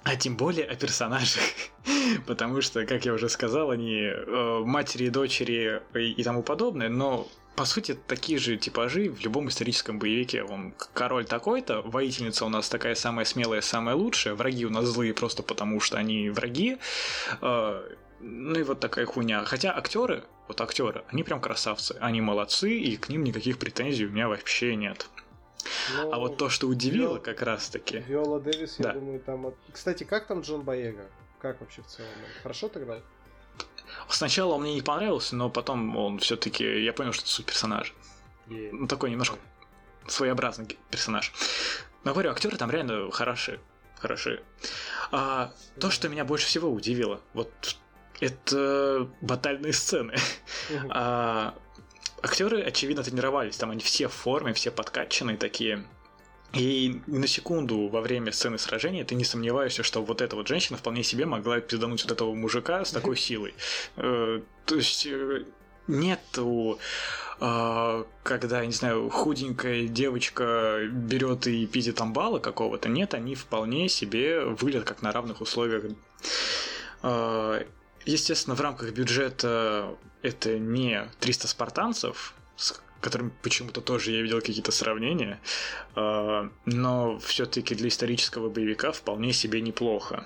а тем более о персонажах. [LAUGHS] Потому что, как я уже сказал, они э, матери, дочери и, и тому подобное, но по сути, такие же типажи в любом историческом боевике. Он король такой-то, воительница у нас такая самая смелая, самая лучшая, враги у нас злые просто потому, что они враги. Э, ну и вот такая хуйня. Хотя актеры, вот актеры, они прям красавцы, они молодцы, и к ним никаких претензий у меня вообще нет. Но... А вот то, что удивило, Виол... как раз-таки. Виола Дэвис, да. я думаю, там. Кстати, как там Джон Боега? Как вообще в целом? Хорошо ты играл? Сначала он мне не понравился, но потом он все-таки, я понял, что это суть персонажа. Yeah. Ну, такой немножко своеобразный персонаж. Но говорю, актеры там реально хороши. Хороши. А. То, что меня больше всего удивило, вот это батальные сцены. а, актеры, очевидно, тренировались, там они все в форме, все подкачанные такие. И на секунду во время сцены сражения ты не сомневаешься, что вот эта вот женщина вполне себе могла пиздануть вот этого мужика с такой силой. Э, то есть э, нету э, когда, не знаю, худенькая девочка берет и пиздит амбала какого-то. Нет, они вполне себе выглядят как на равных условиях. Естественно, в рамках бюджета это не 300 спартанцев, которым почему-то тоже я видел какие-то сравнения, а, но все-таки для исторического боевика вполне себе неплохо.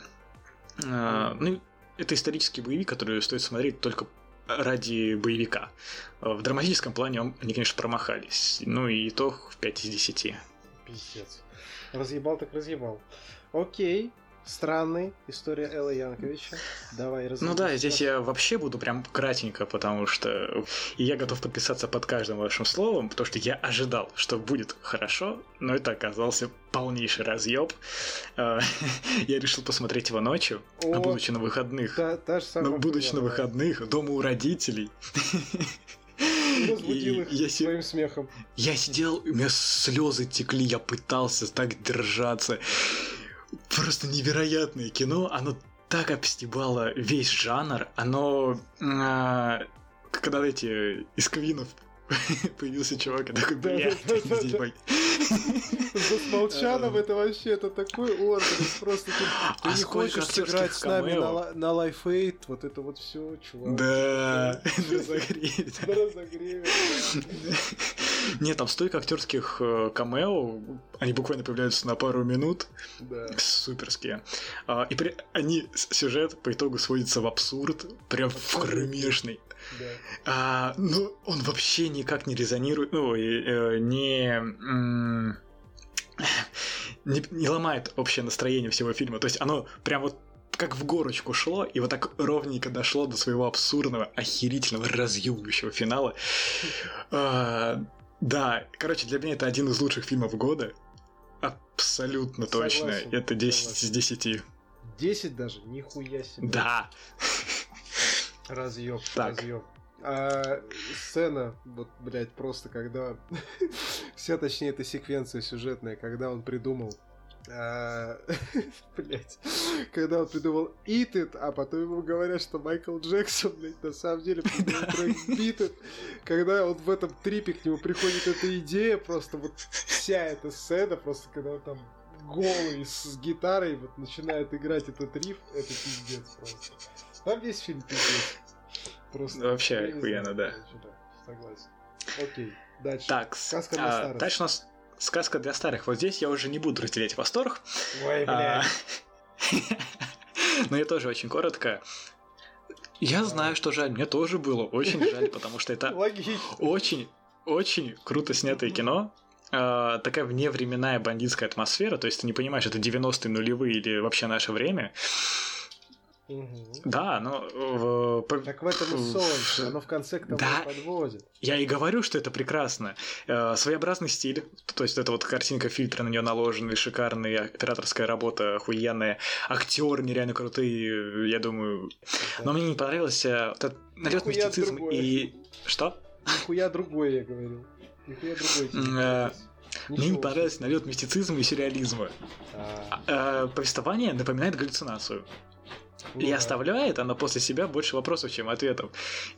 А, ну, это исторический боевик, который стоит смотреть только ради боевика. В драматическом плане они, конечно, промахались. Ну и то в 5 из 10. Пиздец. Разъебал так разъебал. Окей, странный история Элла Янковича. Давай Ну да, здесь я вообще буду прям кратенько, потому что и я готов подписаться под каждым вашим словом, потому что я ожидал, что будет хорошо, но это оказался полнейший разъеб. А, [LAUGHS] я решил посмотреть его ночью, а будучи на выходных. Та, та же самая будучи на выходных, дома у родителей. Разбудил их я своим смехом. Я сидел, у меня слезы текли, я пытался так держаться просто невероятное кино. Оно так обстебало весь жанр. Оно... А, когда эти из Квинов [LAUGHS] появился чувак, и такой, блядь. [LAUGHS] За Смолчанов это вообще, это такой орден, просто ты, ты а не хочешь сыграть с нами на, Life Aid, вот это вот все, чувак. Да, [LAUGHS] на разогреве. На разогреве, Нет, там столько актерских э, камео, они буквально появляются на пару минут. Да. Суперские. А, и при... они, сюжет по итогу сводится в абсурд, прям в кромешный. Да. А, ну, он вообще никак не резонирует, ну, э, не... не, не ломает общее настроение всего фильма. То есть оно прям вот как в горочку шло, и вот так ровненько дошло до своего абсурдного, охерительного, разъебывающего финала. А, да, короче, для меня это один из лучших фильмов года. Абсолютно согласен, точно. Это 10 согласен. из 10. 10 даже? Нихуя себе. Да. [LAUGHS] Разъеб, разъеб. А сцена, вот, блядь, просто когда... [LAUGHS] Вся, точнее, эта секвенция сюжетная, когда он придумал [LAUGHS] блять, когда он придумал Eat It, а потом ему говорят, что Майкл Джексон, блядь, на самом деле придумал трек Beat It, когда он в этом трипе к нему приходит эта идея, просто вот вся эта сцена, просто когда он там голый с гитарой вот начинает играть этот риф, это пиздец просто. Там весь фильм пиздец. Просто вообще охуенно, да. Согласен. Окей, дальше. Так, а, дальше у нас сказка для старых. Вот здесь я уже не буду разделять восторг. Ой, бля. А, [LAUGHS] но я тоже очень коротко. Я знаю, что жаль, мне тоже было очень жаль, потому что это очень, очень круто снятое кино. Uh, такая вневременная бандитская атмосфера, то есть ты не понимаешь, это 90-е нулевые или вообще наше время. Угу. Да, но... В... Так в этом и солнце, оно в конце к тому да, подводит. Я и говорю, что это прекрасно. Э, своеобразный стиль, то есть это вот картинка, фильтры на нее наложены, шикарная операторская работа, охуенная, актеры нереально крутые, я думаю. Но мне не понравился этот налет мистицизм и... Что? Нихуя другое, я говорил. Нихуя другое. Мне не понравился налет мистицизма и сюрреализма. А. А, повествование напоминает галлюцинацию. И оставляет она после себя больше вопросов, чем ответов.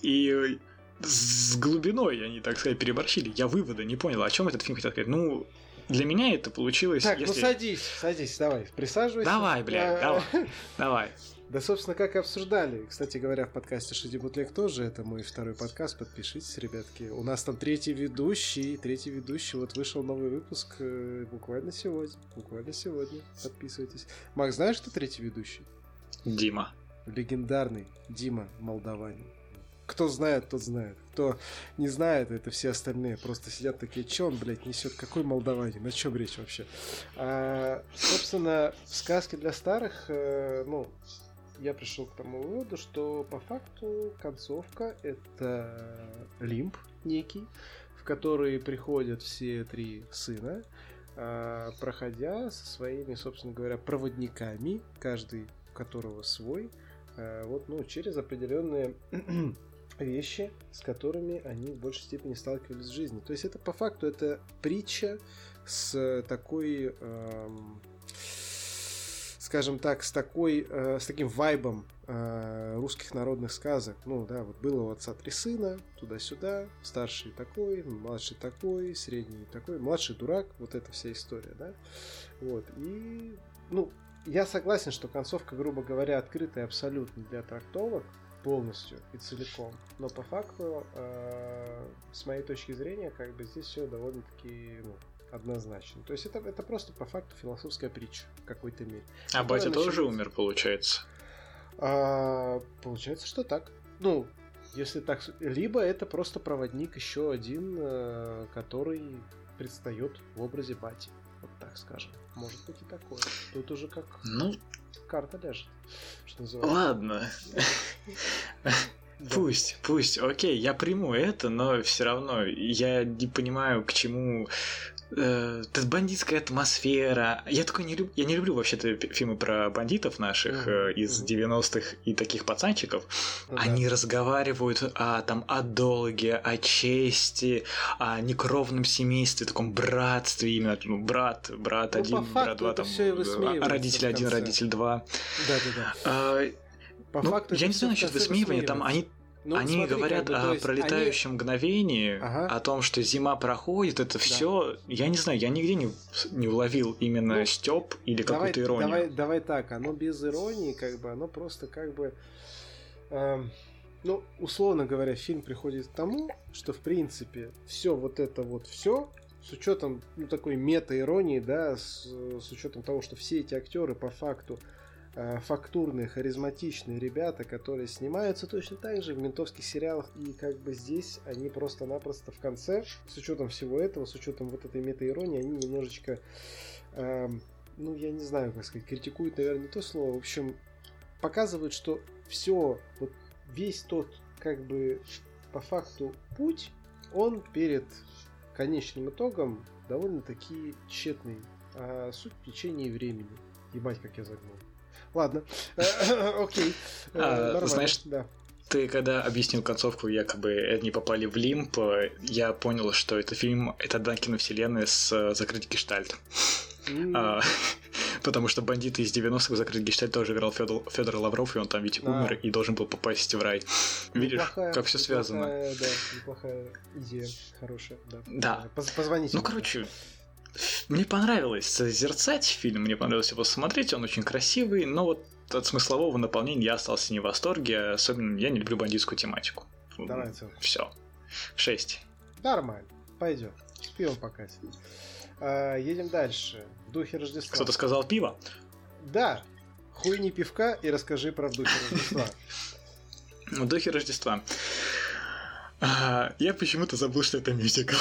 И с глубиной они, так сказать, переборщили. Я вывода не понял, о чем этот фильм хотел сказать. Ну, для меня это получилось... Так, ну если... ну садись, садись, давай, присаживайся. Давай, блядь, давай, [LAUGHS] давай. Да, собственно, как и обсуждали. Кстати говоря, в подкасте Шиди Бутлег тоже, это мой второй подкаст, подпишитесь, ребятки. У нас там третий ведущий, третий ведущий, вот вышел новый выпуск э, буквально сегодня, буквально сегодня, подписывайтесь. Макс, знаешь, что третий ведущий? Дима. Легендарный Дима Молдаванин. Кто знает, тот знает. Кто не знает, это все остальные. Просто сидят такие, что он, блядь, несет? Какой молдаванин? О чем речь вообще? А, собственно, в сказке для старых, э, ну, я пришел к тому выводу, что по факту концовка это лимб некий, в который приходят все три сына, э, проходя со своими, собственно говоря, проводниками, каждый которого свой, э, вот, ну, через определенные [CLEARS THROAT] вещи, с которыми они в большей степени сталкивались в жизни. То есть это по факту это притча с такой, эм, скажем так, с такой, э, с таким вайбом э, русских народных сказок. Ну да, вот было у отца три сына, туда-сюда, старший такой, младший такой, средний такой, младший дурак, вот эта вся история, да. Вот, и, ну, я согласен, что концовка, грубо говоря, открытая абсолютно для трактовок полностью и целиком. Но по факту, э, с моей точки зрения, как бы здесь все довольно-таки ну, однозначно. То есть это, это просто по факту философская притча в какой-то мере. А батя начинается... тоже умер, получается? А, получается, что так. Ну, если так... Либо это просто проводник еще один, э, который предстает в образе бати. Вот так скажем. Может быть и такое. Тут уже как ну, карта ляжет. Что называется. Ладно. Пусть, пусть, окей, я приму это, но все равно я не понимаю, к чему э, бандитская атмосфера. Я такой не люблю, я не люблю вообще-то фильмы про бандитов наших mm-hmm. э, из 90-х и таких пацанчиков. Ну, Они да. разговаривают о, там, о долге, о чести, о некровном семействе, таком братстве именно, ну, брат, брат ну, один, брат два, там, а, родитель один, родитель два. Да-да-да. А, по ну, факту я не знаю насчет высмеивания, там они ну, они смотри, говорят как бы, о пролетающем они... мгновении, ага. о том, что зима проходит, это да. все. Я не знаю, я нигде не, не уловил именно ну, степ или давай, какую-то иронию. Давай, давай так, оно без иронии, как бы, оно просто как бы. Э, ну, условно говоря, фильм приходит к тому, что в принципе все вот это вот все с учетом ну, такой мета-иронии, да, с, с учетом того, что все эти актеры по факту фактурные, харизматичные ребята, которые снимаются точно так же в ментовских сериалах, и как бы здесь они просто-напросто в конце, с учетом всего этого, с учетом вот этой мета-иронии, они немножечко э, ну, я не знаю, как сказать, критикуют, наверное, не то слово. В общем, показывают, что все, вот весь тот, как бы, по факту путь, он перед конечным итогом довольно-таки тщетный. А суть в течение времени. Ебать, как я загнул. Ладно, [LAUGHS] окей. А, знаешь, да. Ты когда объяснил концовку, якобы они попали в лимп, я понял, что это фильм, это одна киновселенная с э, закрытый гештальт. А, [LAUGHS] потому что бандиты из 90-х закрыть гештальт тоже играл Федор, Лавров, и он там ведь умер и должен был попасть в рай. Видишь, неплохая, как все связано. Да, неплохая идея, хорошая, да. Да. Позвоните. Ну, короче, мне понравилось созерцать фильм, мне понравилось его смотреть, он очень красивый, но вот от смыслового наполнения я остался не в восторге, особенно я не люблю бандитскую тематику. Давай Все. Шесть. Нормально, пойдет. С пивом покатим. А, едем дальше. В духе Рождества. Кто-то сказал пиво? Да. Хуйни пивка и расскажи про в духе Рождества. В духе Рождества. А, я почему-то забыл, что это мюзикл.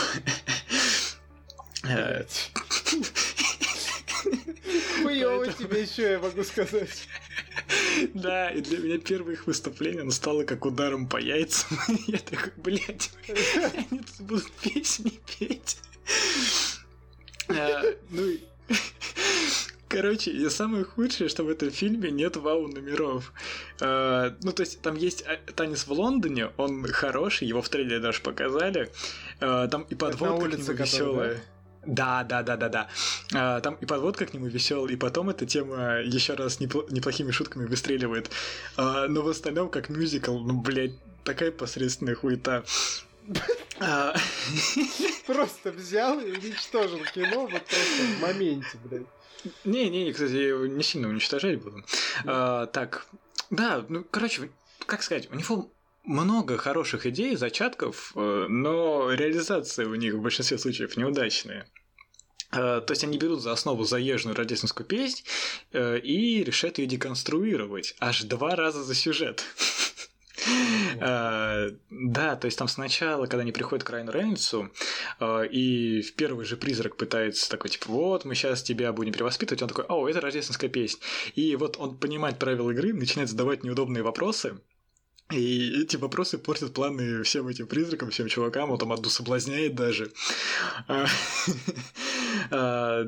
Хуёво тебе еще, я могу сказать. Да, и для меня первое их выступление, оно стало как ударом по яйцам. [LAUGHS] Я такой, блядь, они тут будут песни петь. А, ну и... Короче, и самое худшее, что в этом фильме нет вау номеров. Uh, ну, то есть, там есть а, танец в Лондоне, он хороший, его в трейлере даже показали. Uh, там и подводка улице, к нему веселая. Да, да, да, да, да. А, там и подводка к нему веселая, и потом эта тема еще раз непло- неплохими шутками выстреливает. А, но в остальном, как мюзикл, ну, блядь, такая посредственная хуета. А. Просто взял и уничтожил кино вот просто в моменте, блядь. Не-не, кстати, я его не сильно уничтожать буду. Так, да, ну, короче, как сказать, у него много хороших идей, зачатков, э, но реализация у них в большинстве случаев неудачная. Э, то есть они берут за основу заезженную рождественскую песнь э, и решают ее деконструировать аж два раза за сюжет. Да, то есть там сначала, когда они приходят к Райану Рейнольдсу, и в первый же призрак пытается такой, типа, вот, мы сейчас тебя будем перевоспитывать, он такой, о, это рождественская песня. И вот он понимает правила игры, начинает задавать неудобные вопросы, и эти вопросы портят планы всем этим призракам, всем чувакам, он там одну соблазняет даже. А, а,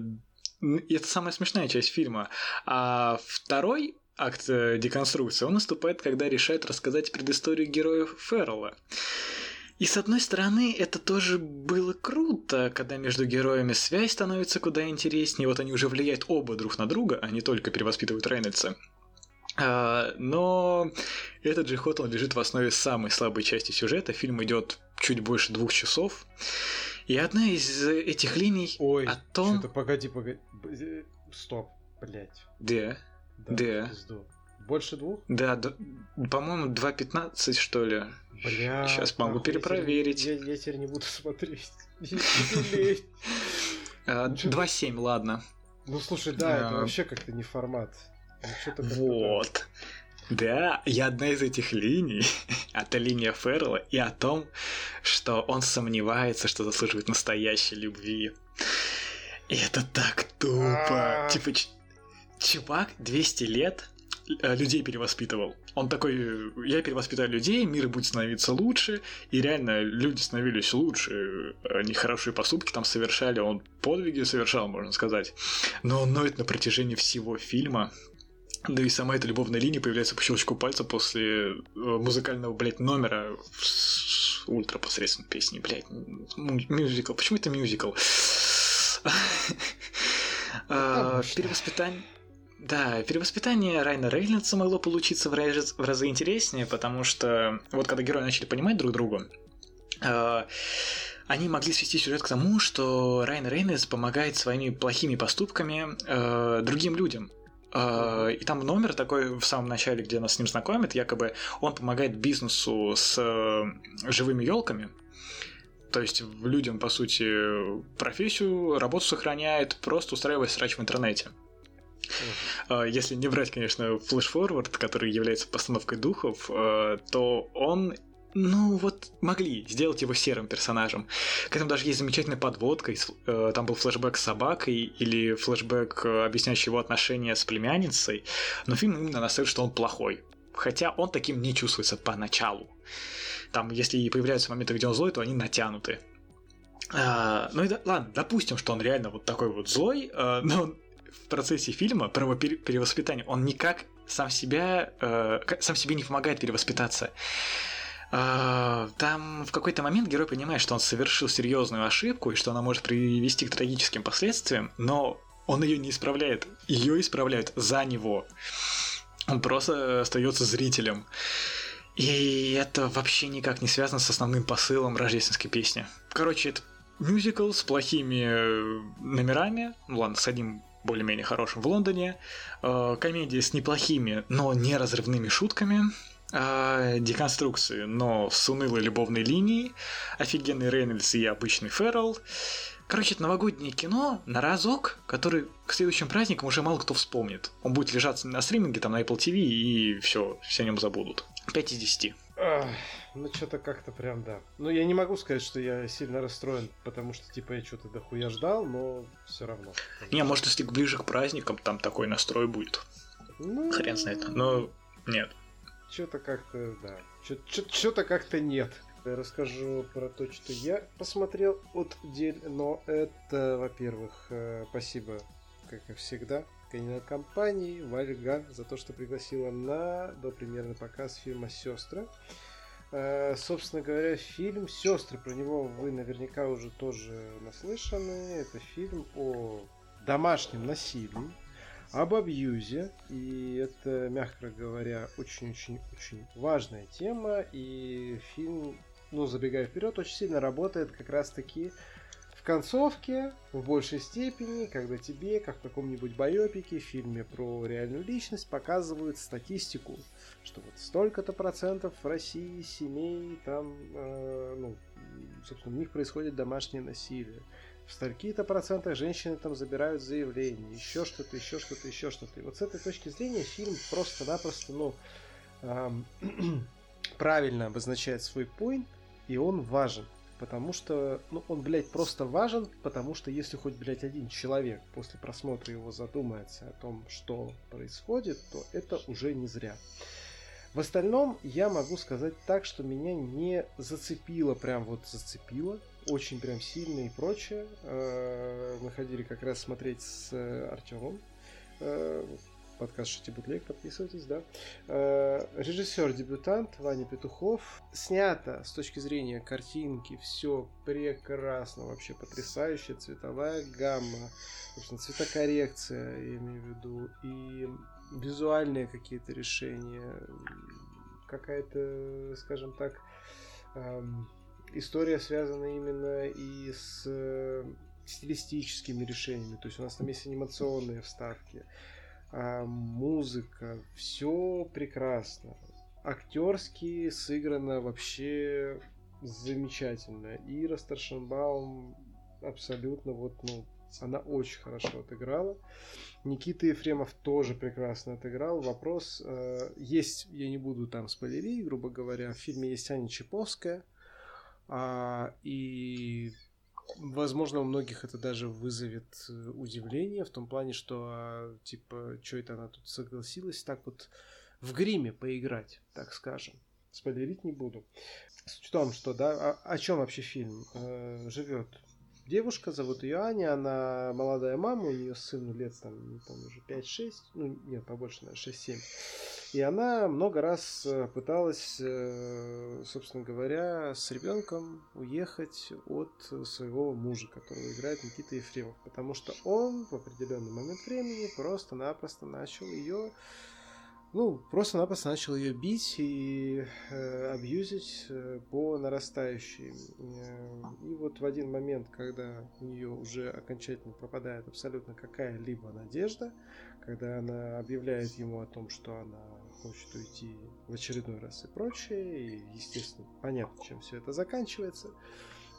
и это самая смешная часть фильма. А второй акт э, деконструкции, он наступает, когда решает рассказать предысторию героев Феррелла. И с одной стороны, это тоже было круто, когда между героями связь становится куда интереснее, вот они уже влияют оба друг на друга, а не только перевоспитывают Рейнольдса. А, но этот же ход, он лежит в основе самой слабой части сюжета. Фильм идет чуть больше двух часов. И одна из этих линий Ой, о том... что-то погоди, погоди. Э, стоп, блядь. Да. Да. Больше двух? Да, да по-моему, 2.15, что ли. Бля. Сейчас могу перепроверить. Я, я, я теперь не буду смотреть. [LAUGHS] 2.7, ладно. Ну слушай, да, это вообще как-то не формат. Ну, вот. Да, и одна из этих линий, это линия Феррелла, и о том, что он сомневается, что заслуживает настоящей любви. И это так тупо. А. Типа, чувак 200 лет э, людей перевоспитывал. Он такой, я перевоспитаю людей, мир будет становиться лучше, и реально люди становились лучше, они хорошие поступки там совершали, он подвиги совершал, можно сказать. Но он ноет на протяжении всего фильма, да и сама эта любовная линия появляется по щелчку пальца после э, музыкального, блядь, номера с ультра посредственной песни, блядь. Мюзикл. Почему это мюзикл? [LAUGHS] А, перевоспитание... Да, перевоспитание Райна Рейнольдса могло получиться в разы, в разы интереснее, потому что вот когда герои начали понимать друг друга, а, они могли свести сюжет к тому, что Райан Рейнольдс помогает своими плохими поступками э, другим людям. А, и там номер такой в самом начале, где нас с ним знакомят, якобы он помогает бизнесу с э, живыми елками. То есть людям, по сути, профессию, работу сохраняет, просто устраивая срач в интернете. А, если не брать, конечно, флеш-форвард, который является постановкой духов, э, то он ну вот могли сделать его серым персонажем. К этому даже есть замечательная подводка. Э, там был флешбэк с собакой или флешбэк, э, объясняющий его отношения с племянницей. Но фильм именно настаивает, что он плохой. Хотя он таким не чувствуется поначалу. Там, если и появляются моменты, где он злой, то они натянуты. А, ну и да, ладно, допустим, что он реально вот такой вот злой, а, но в процессе фильма про его перевоспитание он никак сам себя, э, сам себе не помогает перевоспитаться. А, там в какой-то момент герой понимает, что он совершил серьезную ошибку и что она может привести к трагическим последствиям, но он ее не исправляет. Ее исправляют за него. Он просто остается зрителем. И это вообще никак не связано с основным посылом рождественской песни. Короче, это мюзикл с плохими э, номерами, ну ладно, с одним более-менее хорошим в Лондоне, э, комедия с неплохими, но не разрывными шутками, э, деконструкции, но с унылой любовной линией, офигенный Рейнольдс и обычный Феррелл. Короче, это новогоднее кино на разок, который к следующим праздникам уже мало кто вспомнит. Он будет лежать на стриминге, там, на Apple TV, и все, все о нем забудут. 5 из 10. Ах, ну, что-то как-то прям, да. Ну, я не могу сказать, что я сильно расстроен, потому что, типа, я что-то дохуя ждал, но все равно. Не, может, если ближе к праздникам, там такой настрой будет. Ну... Хрен знает. Но нет. Что-то как-то, да. Что-то как-то нет. Я расскажу про то, что я посмотрел от дель, но это, во-первых, э, спасибо, как и всегда, кинокомпании Вальга за то, что пригласила на допремьерный показ фильма «Сестры». Э, собственно говоря, фильм «Сестры», про него вы наверняка уже тоже наслышаны. Это фильм о домашнем насилии, об абьюзе. И это, мягко говоря, очень-очень-очень важная тема. И фильм, ну, забегая вперед, очень сильно работает как раз-таки концовке, в большей степени, когда тебе, как в каком-нибудь байопике, фильме про реальную личность, показывают статистику, что вот столько-то процентов в России семей, там, э, ну, собственно, у них происходит домашнее насилие. В стольки-то процентах женщины там забирают заявление, еще что-то, еще что-то, еще что-то. И вот с этой точки зрения фильм просто-напросто, ну, эм, [CLEARS THROAT] правильно обозначает свой point, и он важен. Потому что, ну, он, блядь, просто важен, потому что если хоть, блядь, один человек после просмотра его задумается о том, что происходит, то это уже не зря. В остальном я могу сказать так, что меня не зацепило, прям вот зацепило, очень прям сильно и прочее. Э, мы ходили как раз смотреть с Артемом э, подкаст Шути Бутлег, подписывайтесь, да. Э, режиссер-дебютант Ваня Петухов. Снято с точки зрения картинки все прекрасно, вообще потрясающе. Цветовая гамма, собственно, цветокоррекция, я имею в виду, и визуальные какие-то решения, какая-то, скажем так, эм, история связана именно и с э, стилистическими решениями. То есть у нас там есть анимационные вставки, а, музыка, все прекрасно. Актерски сыграно вообще замечательно. Ира Старшенбаум абсолютно вот, ну, она очень хорошо отыграла. Никита Ефремов тоже прекрасно отыграл. Вопрос э, есть, я не буду там спойлерить, грубо говоря, в фильме есть Аня Чаповская. А, и Возможно, у многих это даже вызовет э, удивление в том плане, что, а, типа, что это она тут согласилась так вот в гриме поиграть, так скажем. Спойлерить не буду. Суть в том, что, да, о, о чем вообще фильм э, живет девушка, зовут ее Аня, она молодая мама, у нее сыну лет там, не помню, уже 5-6, ну нет, побольше, наверное, 6-7. И она много раз э, пыталась, э, собственно говоря, с ребенком уехать от своего мужа, которого играет Никита Ефремов, потому что он в определенный момент времени просто-напросто начал ее ну, просто-напросто начал ее бить и э, абьюзить э, по нарастающей. Э, и вот в один момент, когда у нее уже окончательно пропадает абсолютно какая-либо надежда, когда она объявляет ему о том, что она хочет уйти в очередной раз и прочее, и, естественно, понятно, чем все это заканчивается,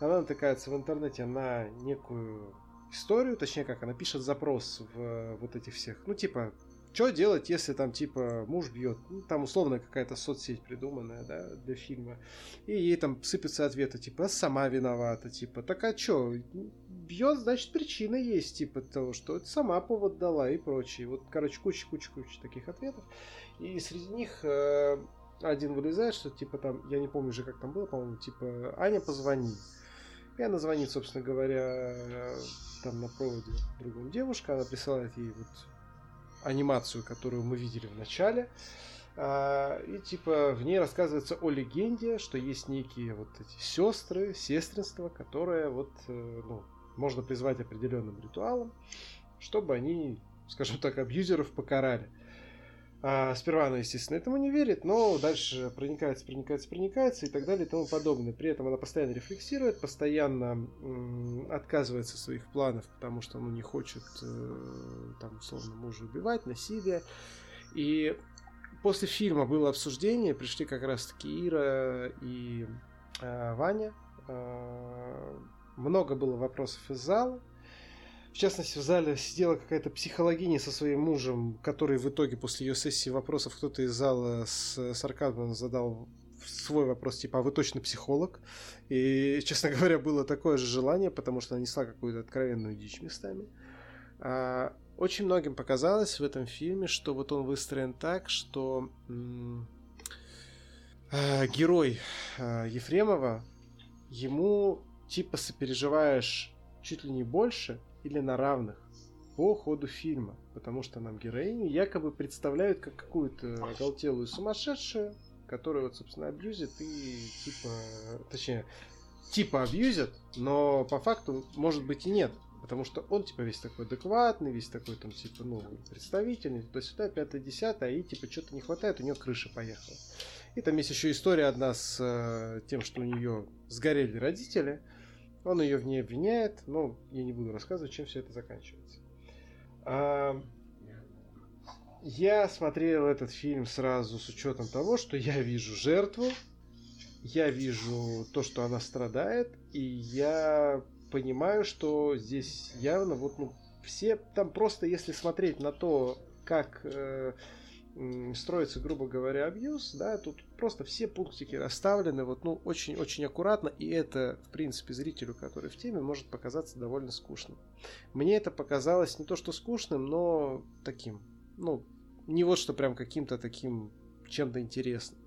она натыкается в интернете на некую историю, точнее как, она пишет запрос в вот этих всех, ну, типа что делать, если там, типа, муж бьет? Ну, там условно какая-то соцсеть придуманная, да, для фильма. И ей там сыпятся ответы, типа, а сама виновата, типа, так а что? Бьет, значит, причина есть, типа, того, что это сама повод дала и прочее. Вот, короче, куча-куча-куча таких ответов. И среди них э, один вылезает, что, типа, там, я не помню уже, как там было, по-моему, типа, Аня, позвони. И она звонит, собственно говоря, там на проводе другому девушка, она присылает ей вот анимацию, которую мы видели в начале. А, и типа в ней рассказывается о легенде, что есть некие вот эти сестры, сестринства, которые вот, э, ну, можно призвать определенным ритуалом, чтобы они, скажем так, абьюзеров покарали. А, сперва она, естественно, этому не верит, но дальше проникается, проникается, проникается и так далее и тому подобное. При этом она постоянно рефлексирует, постоянно м- отказывается от своих планов, потому что ну, не хочет э, там, условно, мужа убивать, насилие. И после фильма было обсуждение, пришли как раз-таки Ира и э, Ваня. Э, много было вопросов из зала. В частности, в зале сидела какая-то психологиня со своим мужем, который в итоге после ее сессии вопросов кто-то из зала с сарказмом задал свой вопрос, типа, а вы точно психолог? И, честно говоря, было такое же желание, потому что она несла какую-то откровенную дичь местами. А, очень многим показалось в этом фильме, что вот он выстроен так, что м- а, герой а, Ефремова, ему типа сопереживаешь чуть ли не больше, или на равных по ходу фильма, потому что нам героиню якобы представляют как какую-то оголтелую сумасшедшую, которая вот, собственно, абьюзит и типа, точнее, типа абьюзит, но по факту, может быть, и нет. Потому что он, типа, весь такой адекватный, весь такой, там, типа, ну, представительный, туда-сюда, пятое, десятое, и, типа, что-то не хватает, у нее крыша поехала. И там есть еще история одна с э, тем, что у нее сгорели родители, он ее в ней обвиняет, но я не буду рассказывать, чем все это заканчивается. А, я смотрел этот фильм сразу с учетом того, что я вижу жертву, я вижу то, что она страдает, и я понимаю, что здесь явно вот ну, все там просто, если смотреть на то, как э, строится, грубо говоря, абьюз, да, тут просто все пунктики расставлены вот, ну, очень-очень аккуратно, и это, в принципе, зрителю, который в теме, может показаться довольно скучным. Мне это показалось не то, что скучным, но таким, ну, не вот что прям каким-то таким чем-то интересным.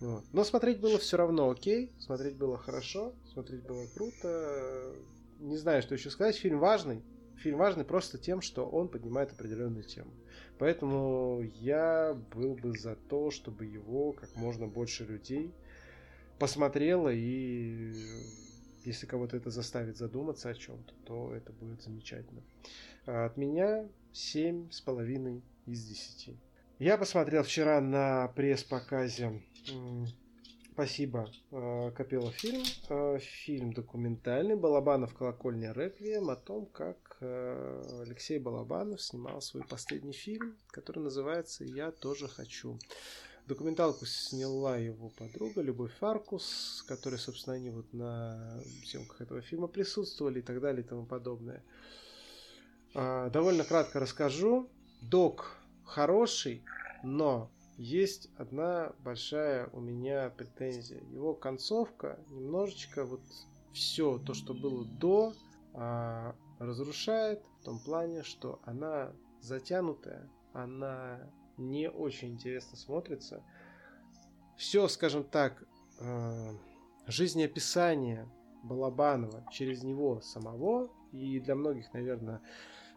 Вот. Но смотреть было все равно окей, смотреть было хорошо, смотреть было круто. Не знаю, что еще сказать. Фильм важный. Фильм важный просто тем, что он поднимает определенную тему. Поэтому я был бы за то, чтобы его как можно больше людей посмотрело, и если кого-то это заставит задуматься о чем-то, то это будет замечательно. А от меня семь с половиной из десяти. Я посмотрел вчера на пресс-показе Спасибо, э, Копила фильм. Э, фильм документальный. Балабанов «Колокольня Реквием» о том, как Алексей Балабанов снимал свой последний фильм, который называется «Я тоже хочу». Документалку сняла его подруга Любовь Фаркус, с которой, собственно, они вот на съемках этого фильма присутствовали и так далее и тому подобное. Довольно кратко расскажу. Док хороший, но есть одна большая у меня претензия. Его концовка немножечко вот все то, что было до, а, разрушает в том плане, что она затянутая, она не очень интересно смотрится. Все, скажем так, э, жизнеописание Балабанова через него самого, и для многих, наверное,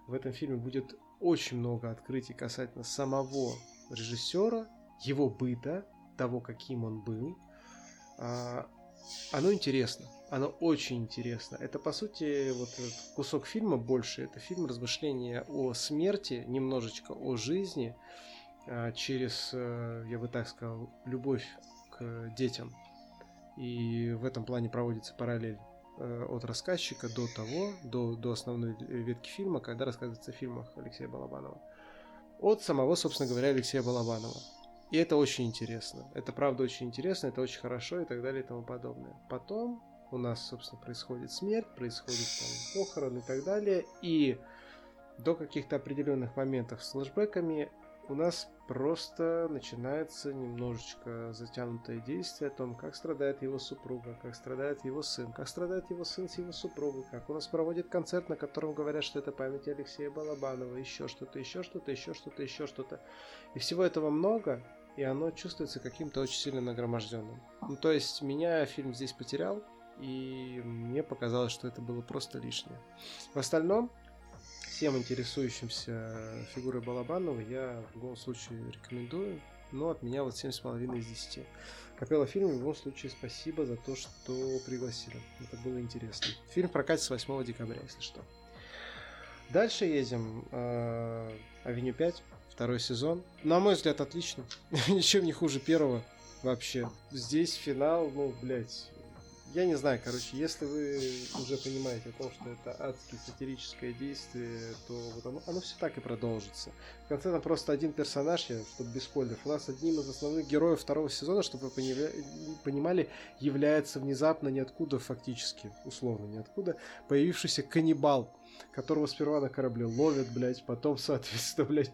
в этом фильме будет очень много открытий касательно самого режиссера, его быта, того, каким он был, а, оно интересно. Оно очень интересно. Это, по сути, вот кусок фильма больше. Это фильм размышления о смерти, немножечко о жизни, а, через, э, я бы так сказал, любовь к детям. И в этом плане проводится параллель э, от рассказчика до того, до, до основной ветки фильма, когда рассказывается о фильмах Алексея Балабанова от самого, собственно говоря, Алексея Балабанова. И это очень интересно. Это правда очень интересно, это очень хорошо и так далее и тому подобное. Потом у нас, собственно, происходит смерть, происходит там похорон и так далее. И до каких-то определенных моментов с флешбеками у нас просто начинается немножечко затянутое действие о том, как страдает его супруга, как страдает его сын, как страдает его сын с его супругой, как у нас проводит концерт, на котором говорят, что это память Алексея Балабанова, еще что-то, еще что-то, еще что-то, еще что-то. И всего этого много, и оно чувствуется каким-то очень сильно нагроможденным. Ну, то есть меня фильм здесь потерял, и мне показалось, что это было просто лишнее. В остальном, всем интересующимся фигурой Балабанова я в любом случае рекомендую, но от меня вот 7,5 из 10. Капелла фильм в любом случае спасибо за то, что пригласили. Это было интересно. Фильм прокатится 8 декабря, если что. Дальше едем. Э, Авеню 5, второй сезон. На мой взгляд, отлично. [LAUGHS] Ничем не хуже первого вообще. Здесь финал, ну, блядь, я не знаю, короче, если вы уже понимаете о том, что это адски сатирическое действие, то вот оно, оно все так и продолжится. В конце там просто один персонаж, я, чтобы без спойлеров, у нас одним из основных героев второго сезона, чтобы вы понимали, является внезапно ниоткуда фактически, условно ниоткуда, появившийся каннибал которого сперва на корабле ловят, блядь, потом, [LAUGHS] соответственно, блядь,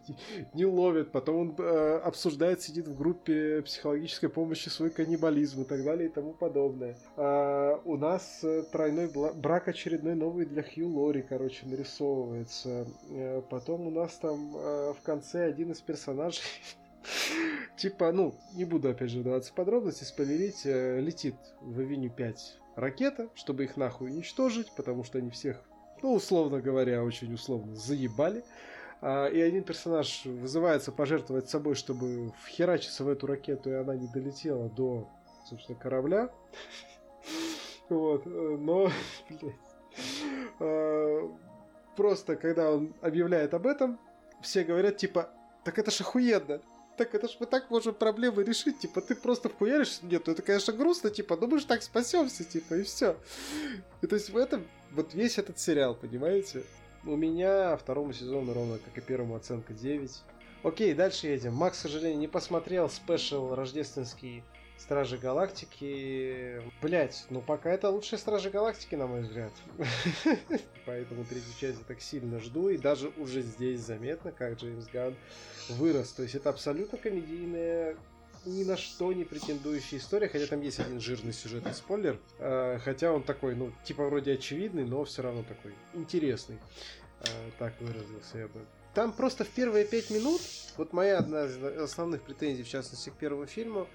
не ловят, потом он э, обсуждает, сидит в группе психологической помощи свой каннибализм и так далее и тому подобное. А, у нас э, тройной брак очередной новый для Хью Лори, короче, нарисовывается. А, потом у нас там а, в конце один из персонажей [LAUGHS] Типа, ну, не буду опять же вдаваться в подробности, спойлерить, летит в Авеню 5 ракета, чтобы их нахуй уничтожить, потому что они всех ну, условно говоря, очень условно, заебали. А, и один персонаж вызывается пожертвовать собой, чтобы вхерачиться в эту ракету, и она не долетела до, собственно, корабля. Вот, но, [LAUGHS] блядь, а, просто когда он объявляет об этом, все говорят, типа, так это ж охуенно, так это ж мы так можем проблемы решить, типа, ты просто вхуяришь, нет, ну это, конечно, грустно, типа, ну мы же так спасемся, типа, и все. То есть в этом вот весь этот сериал, понимаете? У меня второму сезону ровно как и первому оценка 9. Окей, дальше едем. Макс, к сожалению, не посмотрел спешл рождественский Стражи Галактики. Блять, ну пока это лучшие Стражи Галактики, на мой взгляд. [LAUGHS] Поэтому третью часть я так сильно жду. И даже уже здесь заметно, как Джеймс Ганн вырос. То есть это абсолютно комедийная ни на что не претендующая история, хотя там есть один жирный сюжетный спойлер, э, хотя он такой, ну, типа вроде очевидный, но все равно такой интересный. Э, так выразился я бы. Там просто в первые пять минут, вот моя одна из основных претензий, в частности, к первому фильму,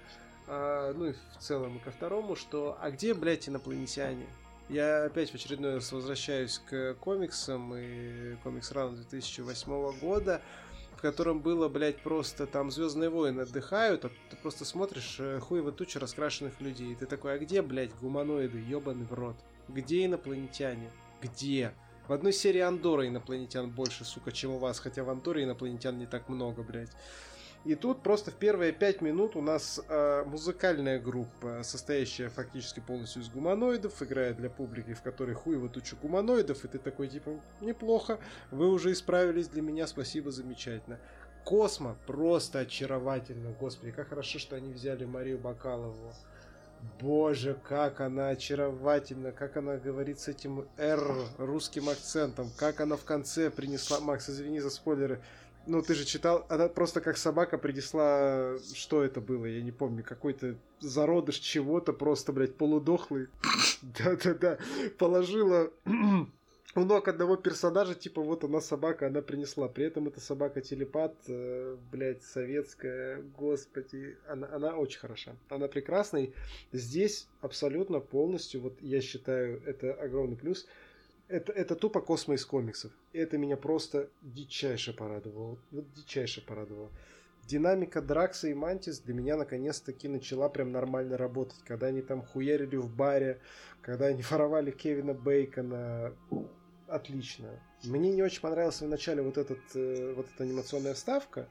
э, ну и в целом и ко второму, что а где, блядь, инопланетяне? Я опять в очередной раз возвращаюсь к комиксам и комикс ран 2008 года, котором было, блядь, просто там Звездные войны отдыхают, а ты просто смотришь э, хуево туча раскрашенных людей. И ты такой, а где, блядь, гуманоиды, ебаный в рот? Где инопланетяне? Где? В одной серии Андора инопланетян больше, сука, чем у вас, хотя в Андоре инопланетян не так много, блядь. И тут просто в первые пять минут у нас э, музыкальная группа, состоящая фактически полностью из гуманоидов, играет для публики, в которой хуево тучу гуманоидов, и ты такой типа, неплохо, вы уже исправились для меня, спасибо, замечательно. Космо просто очаровательно, господи, как хорошо, что они взяли Марию Бакалову. Боже, как она очаровательна, как она говорит с этим «р» русским акцентом, как она в конце принесла... Макс, извини за спойлеры, ну, ты же читал, она просто как собака принесла, что это было, я не помню, какой-то зародыш чего-то, просто, блядь, полудохлый. [LAUGHS] Да-да-да, положила [CLEARS THROAT] у ног одного персонажа, типа, вот она собака, она принесла. При этом эта собака телепат, э, блядь, советская, господи, она, она очень хороша. Она прекрасная. Здесь абсолютно полностью, вот я считаю, это огромный плюс – это, это тупо космо из комиксов. Это меня просто дичайше порадовало. Вот дичайше порадовало. Динамика Дракса и Мантис для меня наконец-таки начала прям нормально работать. Когда они там хуярили в баре, когда они [LAUGHS] воровали Кевина Бейкона. Отлично. Мне не очень понравилась в начале вот, этот, э, вот эта анимационная вставка.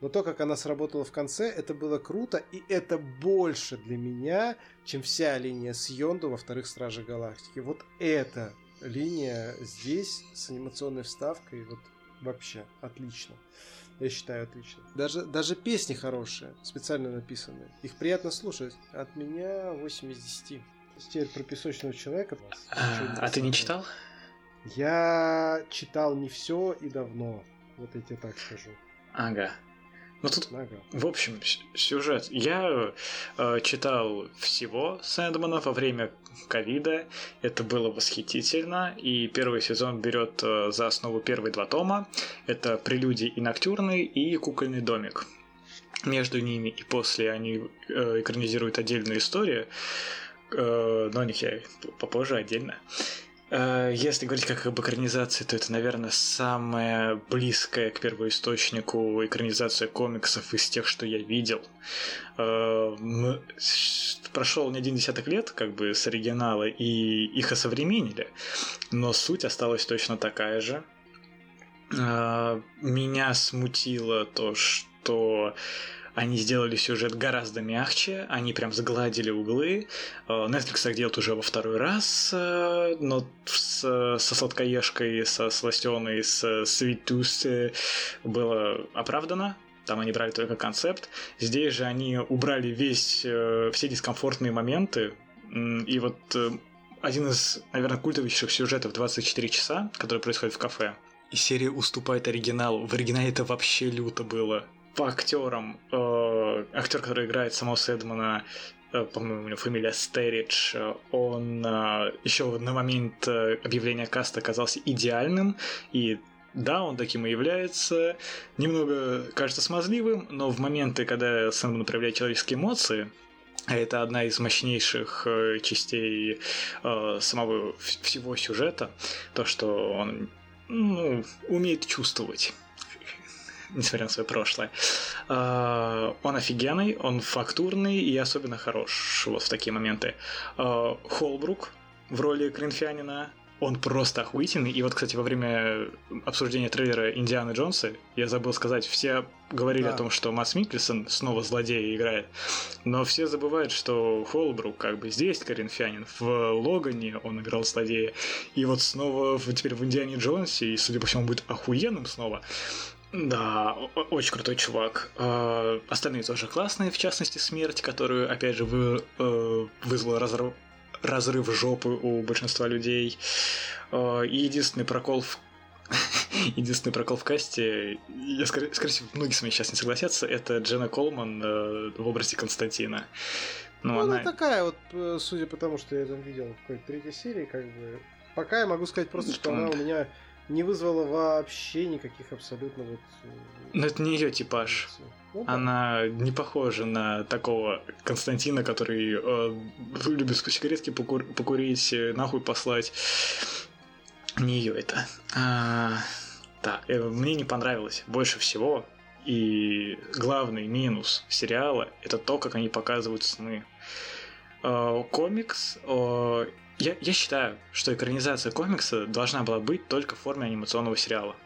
Но то, как она сработала в конце, это было круто, и это больше для меня, чем вся линия с Йонду во вторых Стражах Галактики. Вот это линия здесь с анимационной вставкой вот вообще отлично. Я считаю, отлично. Даже, даже песни хорошие, специально написанные. Их приятно слушать. От меня 8 из 10. Теперь про песочного человека. А, а ты не читал? Я читал не все и давно. Вот я тебе так скажу. Ага. Ну тут, Ага. в общем, сюжет. Я э, читал всего Сэндмана во время ковида. Это было восхитительно. И первый сезон берет э, за основу первые два тома. Это «Прелюдий и Ноктюрный» и «Кукольный домик». Между ними и после они э, экранизируют отдельную историю. Э, но о них я попозже отдельно. Э, Если говорить как об экранизации, то это, наверное, самая близкая к первоисточнику экранизация комиксов из тех, что я видел. Э, Прошел не один десяток лет, как бы, с оригинала, и их осовременили, но суть осталась точно такая же. Э, Меня смутило то, что они сделали сюжет гораздо мягче, они прям загладили углы. Э, Netflix так делает уже во второй раз, э, но с- со сладкоежкой, со сластеной, с Sweet Tooth э, было оправдано. Там они брали только концепт. Здесь же они убрали весь, все дискомфортные моменты. И вот один из, наверное, культовейших сюжетов 24 часа, который происходит в кафе. И серия уступает оригиналу. В оригинале это вообще люто было. По актерам. Э, актер, который играет самого Сэдмана, э, по-моему, у него фамилия Стеридж, э, он э, еще на момент э, объявления каста оказался идеальным, и да, он таким и является. Немного кажется смазливым, но в моменты, когда Сэндман проявляет человеческие эмоции, а это одна из мощнейших э, частей э, самого всего сюжета, то, что он ну, умеет чувствовать [LAUGHS] несмотря на свое прошлое. А, Он офигенный, он фактурный и особенно хорош вот в такие моменты. А, Холбрук в роли Кринфянина, он просто охуительный. И вот, кстати, во время обсуждения трейлера Индианы Джонса, я забыл сказать, все говорили Да. о том, что Масс Микельсон снова злодея играет. Но все забывают, что Холбрук как бы здесь Коринфянин, в Логане он играл злодея, и вот снова в- теперь в Индиане Джонсе, и, судя по всему, будет охуенным снова. Да, очень крутой чувак. А, Остальные тоже классные, в частности, смерть, которую, опять же, вы, э, вызвала разрыв, разрыв жопы у большинства людей. А, И единственный прокол в [LAUGHS] Единственный прокол в касте, я скорее, скорее всего, многие с вами сейчас не согласятся, это Джена Колман э, в образе Константина. Ну, Ну, она она... такая вот, э, судя по тому, что я там видел в какой-то третьей серии, как бы... Пока я могу сказать просто, что она у меня не вызвала вообще никаких абсолютно вот... э, Ну, это не ее типаж. Ну, да. Она не похожа на такого Константина, который э, любит сигаретки покур- покурить, э, нахуй послать. Не ее это. А, да, э, мне не понравилось больше всего. И главный минус сериала это то, как они показывают сны. Э, комикс. э, я, я считаю, что экранизация комикса должна была быть только в форме анимационного сериала.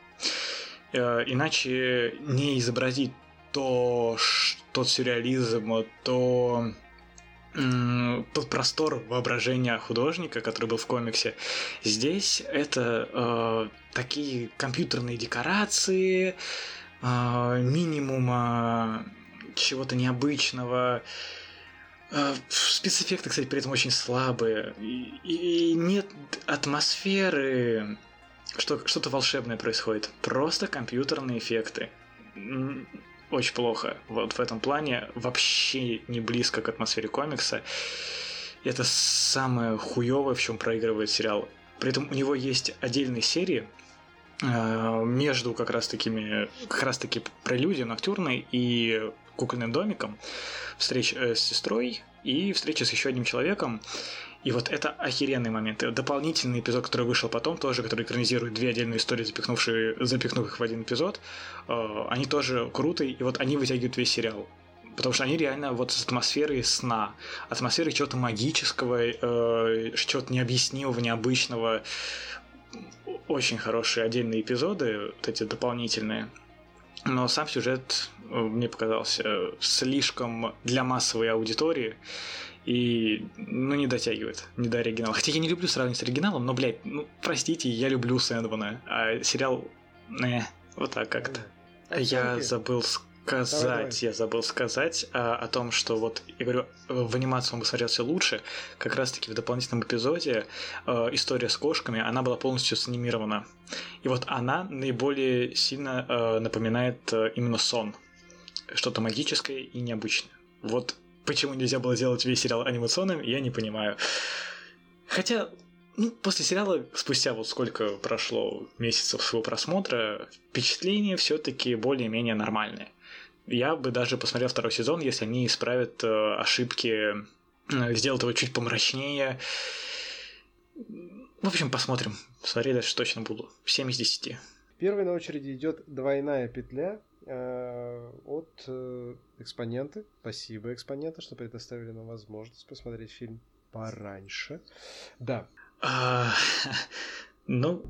Э, иначе не изобразить то, тот сюрреализм, то м, тот простор воображения художника, который был в комиксе. Здесь это э, такие компьютерные декорации, э, минимума чего-то необычного. Спецэффекты, кстати, при этом очень слабые. И, и нет атмосферы, что что-то волшебное происходит. Просто компьютерные эффекты. Очень плохо. Вот в этом плане вообще не близко к атмосфере комикса. Это самое хуевое, в чем проигрывает сериал. При этом у него есть отдельные серии э, между как раз такими, как раз таки прелюдией ноктюрной и кукольным домиком, встреча э, с сестрой и встреча с еще одним человеком. И вот это охеренный момент. И Дополнительный эпизод, который вышел потом, тоже, который экранизирует две отдельные истории, запихнувшие, запихнув их в один эпизод, э, они тоже крутые, и вот они вытягивают весь сериал. Потому что они реально вот с атмосферой сна, атмосферой чего-то магического, э, чего-то необъяснимого, необычного. Очень хорошие отдельные эпизоды, вот эти дополнительные. Но сам сюжет э, мне показался слишком для массовой аудитории и, ну, не дотягивает, не до оригинала. Хотя я не люблю сравнивать с оригиналом, но, блядь, ну, простите, я люблю Сэндмана, а сериал, не, вот так как-то. Я забыл... сказать, давай, давай. я забыл сказать а, о том, что вот, я говорю, в анимацию он бы смотрелся лучше, как раз-таки в дополнительном эпизоде э, история с кошками, она была полностью санимирована. И вот она наиболее сильно э, напоминает э, именно сон. Что-то магическое и необычное. Вот почему нельзя было сделать весь сериал анимационным, я не понимаю. Хотя, ну, после сериала, спустя вот сколько прошло месяцев своего просмотра, впечатление все-таки более-менее нормальное. Я бы даже посмотрел второй сезон, если они исправят э, ошибки, э, сделают его чуть помрачнее. В общем, посмотрим. Смотреть дальше точно буду. 7 из 10. Первой на очереди идет двойная петля э, от э, экспоненты. Спасибо, экспоненты, что предоставили нам возможность посмотреть фильм пораньше. Да. А, [LAUGHS] ну,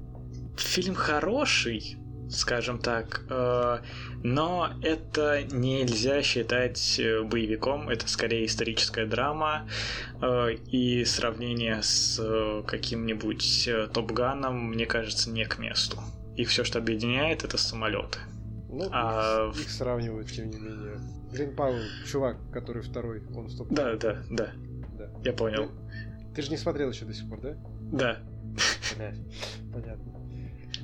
фильм хороший, скажем так. Э, но это нельзя считать э, боевиком, это скорее историческая драма. Э, и сравнение с каким-нибудь Топганом, мне кажется, не к месту. Их все, что объединяет, это самолеты. Ну, а их, их сравнивают, тем не менее. Грин Пауэлл, чувак, который второй, он в топ Да, да, да. да. Я понял. Ты, ты же не смотрел еще до сих пор, да? Да. Понятно.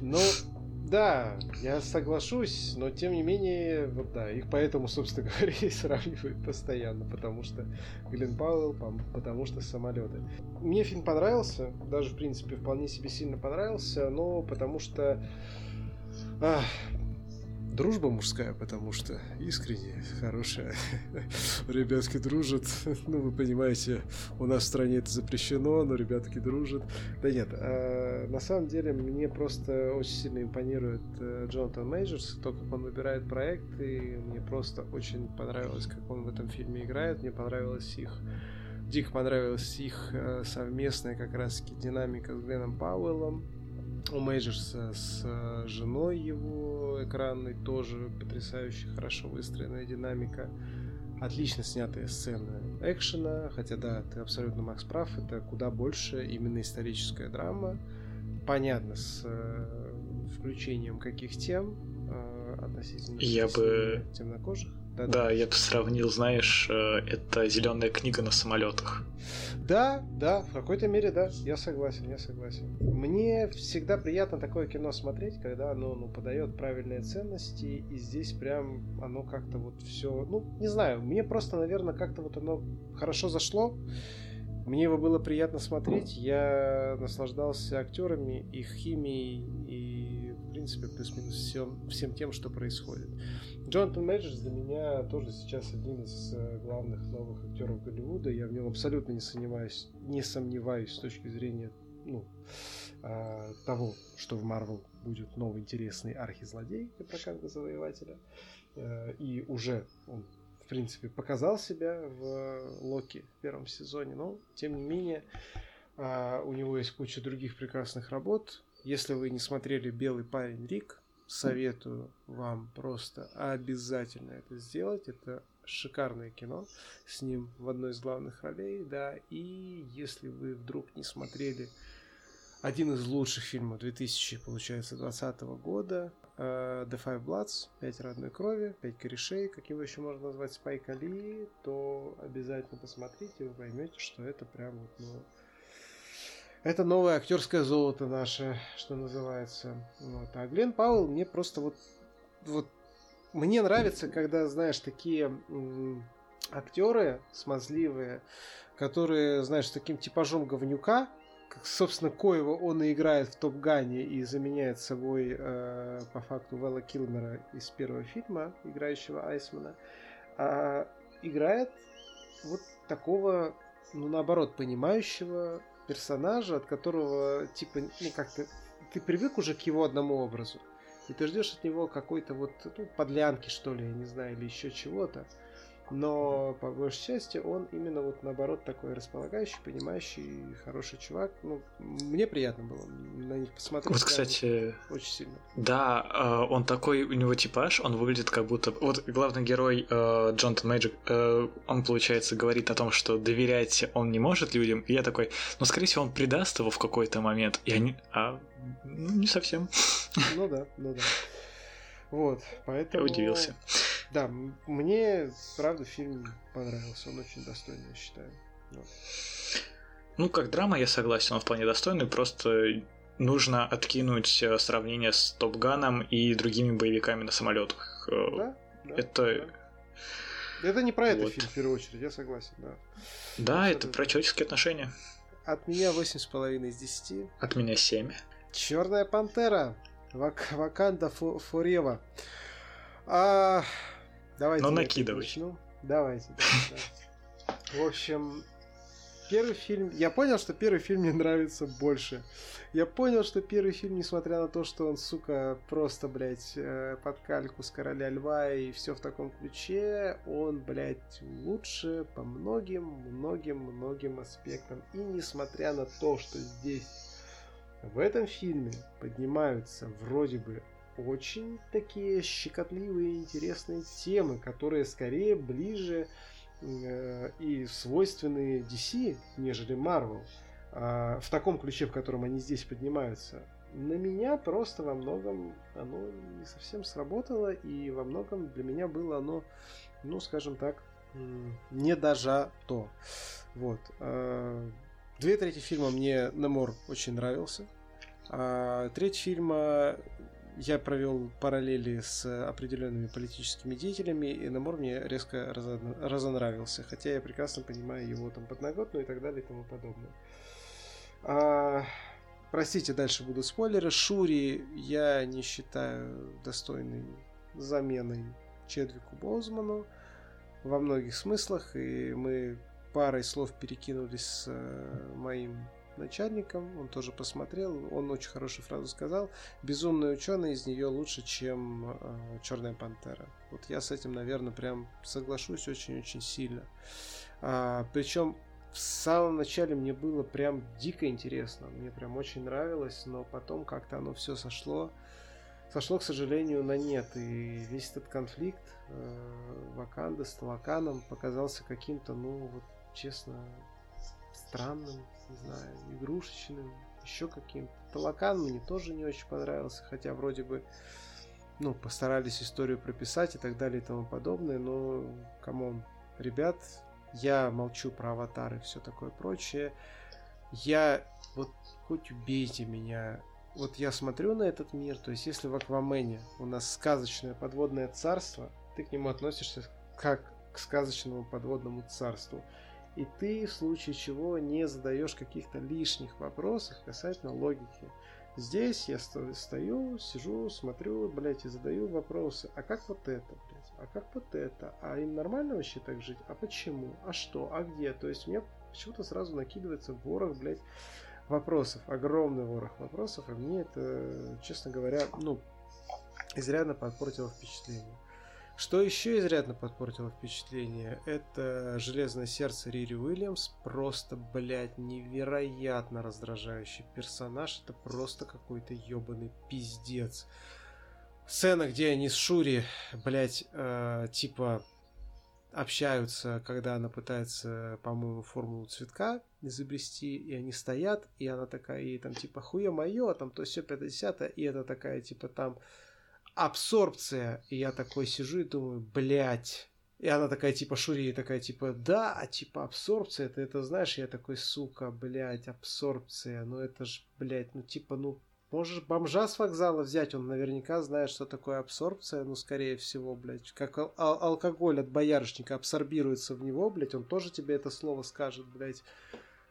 Ну, да, я соглашусь, но тем не менее, вот да, их поэтому, собственно [LAUGHS] говоря, и сравнивают постоянно, потому что Глен Пауэлл, потому что самолеты. Мне фильм понравился, даже в принципе вполне себе сильно понравился, но потому что ах, дружба мужская, потому что искренне хорошая. [LAUGHS] Ребятки дружат. [LAUGHS] Ну, вы понимаете, у нас в стране это запрещено, но ребятки дружат. Да нет, а, на самом деле мне просто очень сильно импонирует э, Джонатан Мейджерс, то, как он выбирает проекты. Мне просто очень понравилось, как он в этом фильме играет. Мне понравилось их дико понравилась их э, совместная как раз динамика с Гленном Пауэллом у Мейджерса с э, женой его экранной тоже потрясающе хорошо выстроенная динамика. Отлично снятые сцены экшена, хотя да, ты абсолютно, Макс, прав, это куда больше именно историческая драма. Понятно, с э, включением каких тем э, относительно Я бы... темнокожих. Да, да, я бы сравнил, знаешь, э, это зеленая книга на самолетах. Да, да, в какой-то мере, да, я согласен, я согласен. Мне всегда приятно такое кино смотреть, когда оно ну, подает правильные ценности, и здесь прям оно как-то вот все, ну, не знаю, мне просто, наверное, как-то вот оно хорошо зашло. Мне его было приятно смотреть, я наслаждался актерами, их химией и, в принципе, плюс-минус всем, всем тем, что происходит. Джонатан Мэджерс для меня тоже сейчас один из э, главных новых актеров Голливуда. Я в нем абсолютно не сомневаюсь, не сомневаюсь с точки зрения ну, а, того, что в Марвел будет новый интересный архизлодей про Канга Завоевателя. Э, и уже он, в принципе, показал себя в Локи в первом сезоне, но, тем не менее, а, у него есть куча других прекрасных работ. Если вы не смотрели «Белый парень Рик», советую вам просто обязательно это сделать. Это шикарное кино с ним в одной из главных ролей, да. И если вы вдруг не смотрели один из лучших фильмов 2000, получается, 2020 года, uh, The Five Bloods, «Пять родной крови», «Пять корешей», как его еще можно назвать, Спайк Али, то обязательно посмотрите, вы поймете, что это прям вот, ну, это новое актерское золото наше, что называется. Вот. А Глен Пауэлл мне просто вот, вот мне нравится, когда, знаешь, такие актеры смазливые, которые, знаешь, с таким типажом говнюка, как, собственно, Коева он и играет в Топ Гане и заменяет собой э, по факту Вэлла Килмера из первого фильма, играющего Айсмана, а играет вот такого, ну, наоборот, понимающего персонажа, от которого, типа, ну, как-то ты привык уже к его одному образу. И ты ждешь от него какой-то вот ну, подлянки, что ли, я не знаю, или еще чего-то но по большей части он именно вот наоборот такой располагающий, понимающий, хороший чувак. Ну, мне приятно было на них посмотреть. Вот, кстати, очень сильно. Да, э, он такой, у него типаж, он выглядит как будто... Вот главный герой э, Джонатан Мэджик, э, он, получается, говорит о том, что доверять он не может людям, и я такой, ну, скорее всего, он предаст его в какой-то момент, и они... А, ну, не совсем. Ну да, ну да. Вот, поэтому... Я удивился. Да, мне, правда, фильм понравился. Он очень достойный, я считаю. Вот. Ну, как драма, я согласен, он вполне достойный, просто нужно откинуть э, сравнение с Топганом и другими боевиками на самолетах. Э, да, да, это... Да. Это не про вот. этот фильм, в первую очередь, я согласен, да. Да, это, это про человеческие отношения. От меня 8,5 из 10. От меня 7. Черная пантера. Вак Ваканда Форева. А, давайте. Ну, накидывай. Начну. Давайте. [LAUGHS] В общем, первый фильм... Я понял, что первый фильм мне нравится больше. Я понял, что первый фильм, несмотря на то, что он, сука, просто, блядь, э, под кальку с Короля Льва и все в таком ключе, он, блядь, лучше по многим, многим, многим аспектам. И несмотря на то, что здесь в этом фильме поднимаются вроде бы очень такие щекотливые интересные темы, которые скорее ближе э, и свойственны DC, нежели Marvel. Э, в таком ключе, в котором они здесь поднимаются. На меня просто во многом оно не совсем сработало, и во многом для меня было оно, ну, скажем так, не даже то. Вот. Э, две трети фильма мне Намор очень нравился. А треть фильма я провел параллели с определенными политическими деятелями, и Намор мне резко разонравился, хотя я прекрасно понимаю его там подноготную и так далее и тому подобное. А, простите, дальше будут спойлеры. Шури я не считаю достойной заменой Чедвику Боузману во многих смыслах, и мы парой слов перекинулись с э, моим начальником, он тоже посмотрел, он очень хорошую фразу сказал. Безумный ученый из нее лучше, чем э, Черная пантера. Вот я с этим, наверное, прям соглашусь очень-очень сильно. А, причем в самом начале мне было прям дико интересно, мне прям очень нравилось, но потом как-то оно все сошло, сошло, к сожалению, на нет. И весь этот конфликт э, Ваканды с Талоканом показался каким-то, ну, вот, честно, странным, не знаю, игрушечным, еще каким-то. Талокан мне тоже не очень понравился, хотя вроде бы ну, постарались историю прописать и так далее и тому подобное, но, come on, ребят, я молчу про аватары и все такое прочее. Я, вот, хоть убейте меня, вот я смотрю на этот мир, то есть если в Аквамене у нас сказочное подводное царство, ты к нему относишься как к сказочному подводному царству и ты в случае чего не задаешь каких-то лишних вопросов касательно логики. Здесь я стою, сижу, смотрю, блядь, и задаю вопросы. А как вот это, блядь? А как вот это? А им нормально вообще так жить? А почему? А что? А где? То есть мне почему-то сразу накидывается ворох, блядь, вопросов. Огромный ворох вопросов. И мне это, честно говоря, ну, изрядно подпортило впечатление. Что еще изрядно подпортило впечатление, это «Железное сердце» Рири Уильямс. Просто, блядь, невероятно раздражающий персонаж. Это просто какой-то ебаный пиздец. Сцена, где они с Шури, блядь, э, типа общаются, когда она пытается, по-моему, формулу цветка изобрести, и они стоят, и она такая, и там типа хуе мое, там то все 50 и это такая, типа там абсорбция. И я такой сижу и думаю, блядь. И она такая, типа, Шури, такая, типа, да, типа, абсорбция, ты это знаешь? Я такой, сука, блядь, абсорбция, ну это ж, блядь, ну типа, ну, можешь бомжа с вокзала взять, он наверняка знает, что такое абсорбция, ну, скорее всего, блядь, как ал- алкоголь от боярышника абсорбируется в него, блядь, он тоже тебе это слово скажет, блядь.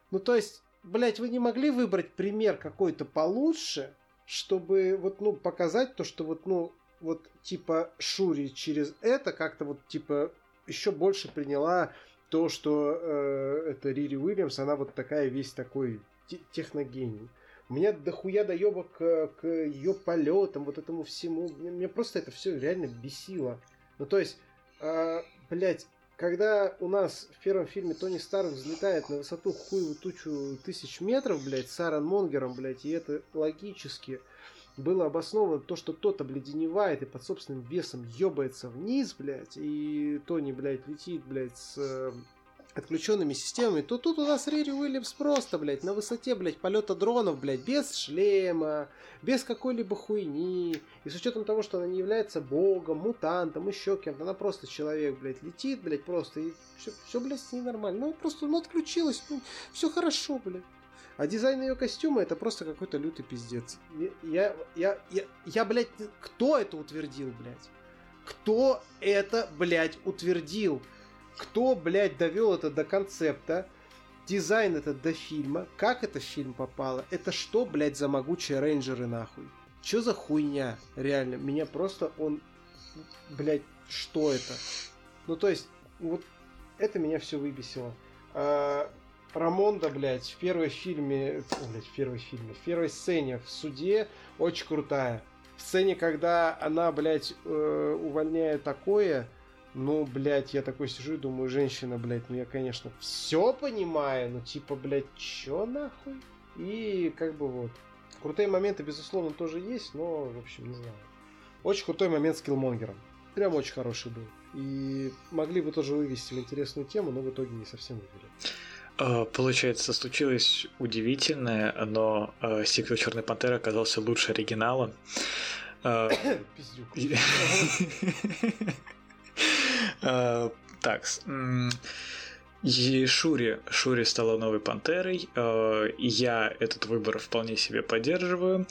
Ну, то есть, блядь, вы не могли выбрать пример какой-то получше, чтобы вот, ну, показать то, что вот, ну, вот, типа, Шури через это как-то вот, типа, еще больше приняла то, что э, это Рири Уильямс, она вот такая весь такой техногений. У меня дохуя доебок к, к ее полетам, вот этому всему. Мне, мне просто это все реально бесило. Ну, то есть, э, блядь, когда у нас в первом фильме Тони Старк взлетает на высоту хуевую тучу тысяч метров, блядь, с Аарон Монгером, блядь, и это логически было обосновано то, что тот обледеневает и под собственным весом ебается вниз, блядь, и Тони, блядь, летит, блядь, с э, отключенными системами, то тут у нас Рири Уильямс просто, блядь, на высоте, блядь, полета дронов, блядь, без шлема, без какой-либо хуйни. И с учетом того, что она не является богом, мутантом, еще кем-то, она просто человек, блядь, летит, блядь, просто, и все, все блядь, с ней нормально. Ну, просто, ну, отключилась, ну, все хорошо, блядь. А дизайн ее костюма это просто какой-то лютый пиздец. Я, я, я, я, блядь, кто это утвердил, блядь? Кто это, блядь, утвердил? Кто, блядь, довел это до концепта? Дизайн этот до фильма? Как это в фильм попало? Это что, блядь, за могучие рейнджеры, нахуй? Чё за хуйня? Реально, меня просто он... Блядь, что это? Ну, то есть, вот это меня все выбесило. А, Рамонда, блядь, в первой фильме... Блядь, в первой фильме... В первой сцене в суде очень крутая. В сцене, когда она, блядь, э, увольняет такое ну, блядь, я такой сижу и думаю, женщина, блядь, ну я, конечно, все понимаю, но типа, блядь, чё нахуй? И как бы вот. Крутые моменты, безусловно, тоже есть, но, в общем, не знаю. Очень крутой момент с Киллмонгером. Прям очень хороший был. И могли бы тоже вывести в интересную тему, но в итоге не совсем вывели. А, получается, случилось удивительное, но э, сиквел Черной Пантеры оказался лучше оригинала. А, Пиздюк. Э, так, и Шури, Шури стала новой пантерой. Э, я этот выбор вполне себе поддерживаю.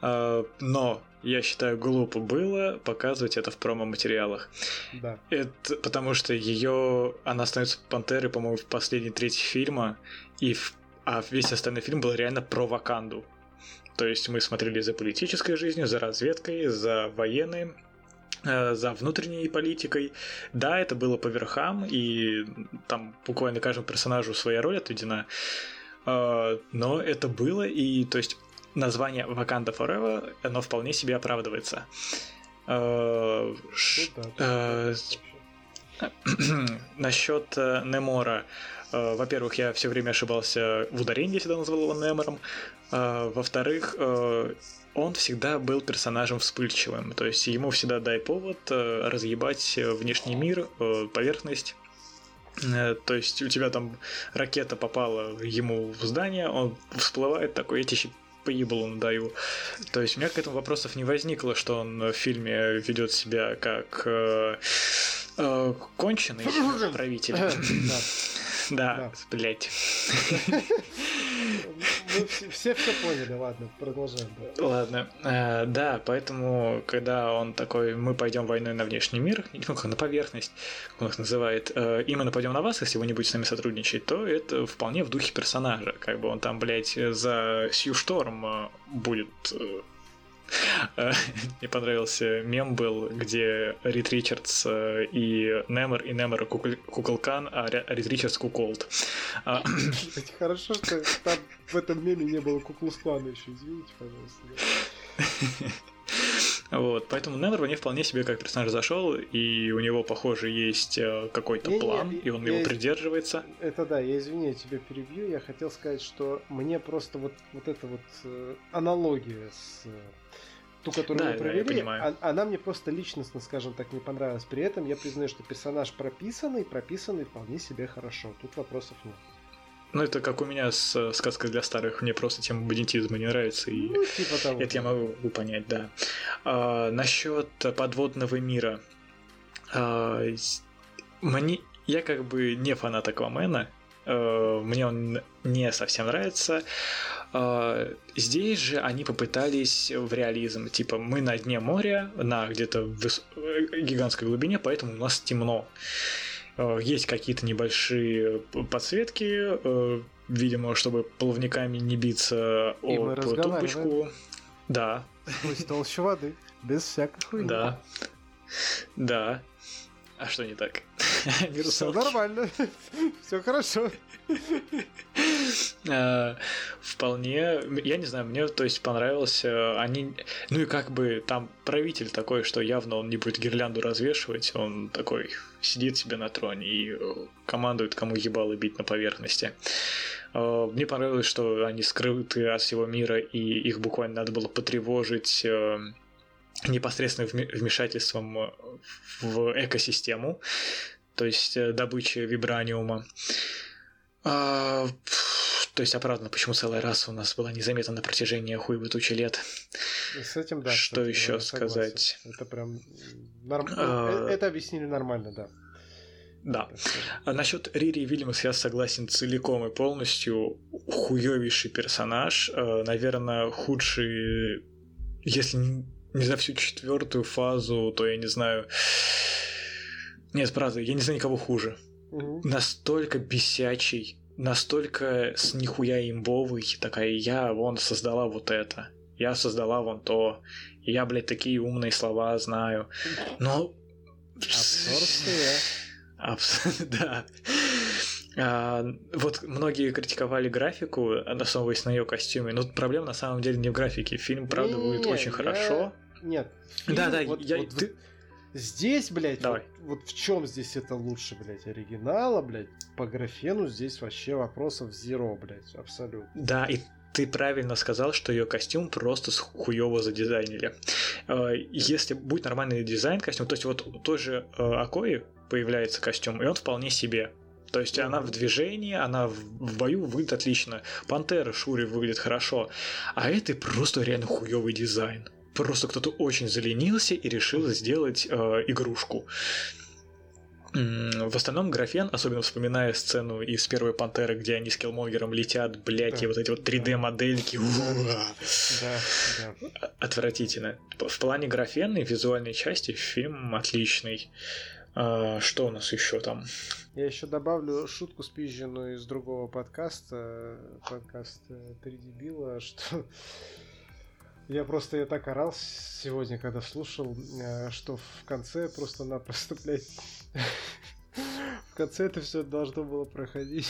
Э, но я считаю, глупо было показывать это в промо-материалах. Да. Это потому что ее. Она становится пантерой, по-моему, в последней трети фильма. И в... А весь остальной фильм был реально про Ваканду. То есть мы смотрели за политической жизнью, за разведкой, за военной за внутренней политикой. Да, это было по верхам, и там буквально каждому персонажу своя роль отведена. Э, но это было, и то есть название Wakanda Forever, оно вполне себе оправдывается. Э, [CLEARS THROAT] насчет Немора. Во-первых, я все время ошибался в ударении, всегда назвал его Немором. Во-вторых, он всегда был персонажем вспыльчивым, то есть ему всегда дай повод э, разъебать внешний мир, э, поверхность. Э, то есть у тебя там ракета попала ему в здание, он всплывает такой, я тебе по еблу надаю. То есть у меня к этому вопросов не возникло, что он в фильме ведет себя как э, э, конченый правитель. Да, [LAUGHS] блять. [LAUGHS] Мы все все поняли, ладно, продолжаем. Ладно, э, да, поэтому, когда он такой, мы пойдем войной на внешний мир, [LAUGHS] ну, как на поверхность, как он их называет, э, и мы нападем на вас, если вы не будете с нами сотрудничать, то это вполне в духе персонажа. Как бы он там, блядь, за Сью Шторм э, будет [LAUGHS] Мне понравился мем был, где Рид Ричардс э, и Немер, и Немер Куколкан, а Рид Ричардс Куколд. А, [CLEARS THROAT] хорошо, что там в этом меме не было Куклусклана еще, извините, пожалуйста. [LAUGHS] Вот, поэтому Немер мне вполне себе как персонаж зашел, и у него, похоже, есть э, какой-то не, план, не, и он его придерживается. Это да, я извини, я тебя перебью. Я хотел сказать, что мне просто вот, вот эта вот э, аналогия с ту, которую да, мы провели, да, она мне просто личностно, скажем так, не понравилась. При этом я признаю, что персонаж прописанный, прописанный вполне себе хорошо. Тут вопросов нет. Ну, это как у меня с э, сказкой для старых. Мне просто тема бандитизма не нравится. И ну, типа того. Это я могу понять, да. А, насчет подводного мира. А, мне... Я как бы не фанат Аквамена. А, мне он не совсем нравится. А, здесь же они попытались в реализм. Типа, мы на дне моря, на где-то в э, гигантской глубине, поэтому у нас темно. А, есть какие-то небольшие подсветки, э, видимо, чтобы плавниками не биться И об тумбочку. Да. Сквозь толщу воды, без всякой хуйни. Да. Да. А что не так? [LAUGHS] Все нормально. [LAUGHS] Все хорошо. А, вполне, я не знаю, мне, то есть, понравился, они, ну и как бы там правитель такой, что явно он не будет гирлянду развешивать, он такой сидит себе на троне и э, командует, кому ебало бить на поверхности. А, мне понравилось, что они скрыты от всего мира, и их буквально надо было потревожить э, непосредственным вмешательством в экосистему. то есть э, добыча вибраниума. А, то есть оправдано, почему целая раса у нас была незаметна на протяжении хуй тучи лет. С этим, да. Что кстати, еще сказать? Это прям... Норм... А... Это объяснили нормально, да. Да. А насчет Рири Вильямс я согласен целиком и полностью. Хуёвейший персонаж. Э, наверное, худший, если не за всю четвертую фазу, то я не знаю. Нет, правда, я не знаю никого хуже. Угу. Настолько бесячий, настолько с нихуя имбовый, такая я вон создала вот это, я создала вон то, я, блядь, такие умные слова знаю. Но... Абсурдные. [LAUGHS] Да. А, вот многие критиковали графику, основываясь на ее костюме, но проблема на самом деле не в графике. Фильм, правда, не, будет очень я... хорошо. Нет. Фильм, да, да, вот, я... вот ты... Здесь, блядь, Давай. вот, вот в чем здесь это лучше, блядь, оригинала, блядь, по графену здесь вообще вопросов зеро, блядь, абсолютно. Да, и ты правильно сказал, что ее костюм просто хуево задизайнили. А, если будет нормальный дизайн костюма, то есть вот той же а, Акои появляется костюм, и он вполне себе. То есть она в движении, она в бою выглядит отлично. Пантера Шури выглядит хорошо. А это просто реально хуёвый дизайн. Просто кто-то очень заленился и решил сделать э, игрушку. В остальном графен, особенно вспоминая сцену из первой пантеры, где они с Киллмонгером летят, блядь, да. и вот эти вот 3D-модельки. Да, да. Отвратительно. В плане графенной визуальной части фильм отличный. А, что у нас еще там? Я еще добавлю шутку спизженную из другого подкаста, подкаст «Три дебила», [LAUGHS] что я просто я так орал сегодня, когда слушал, э, что в конце просто-напросто, [LAUGHS] блядь, [LAUGHS] в конце это все должно было проходить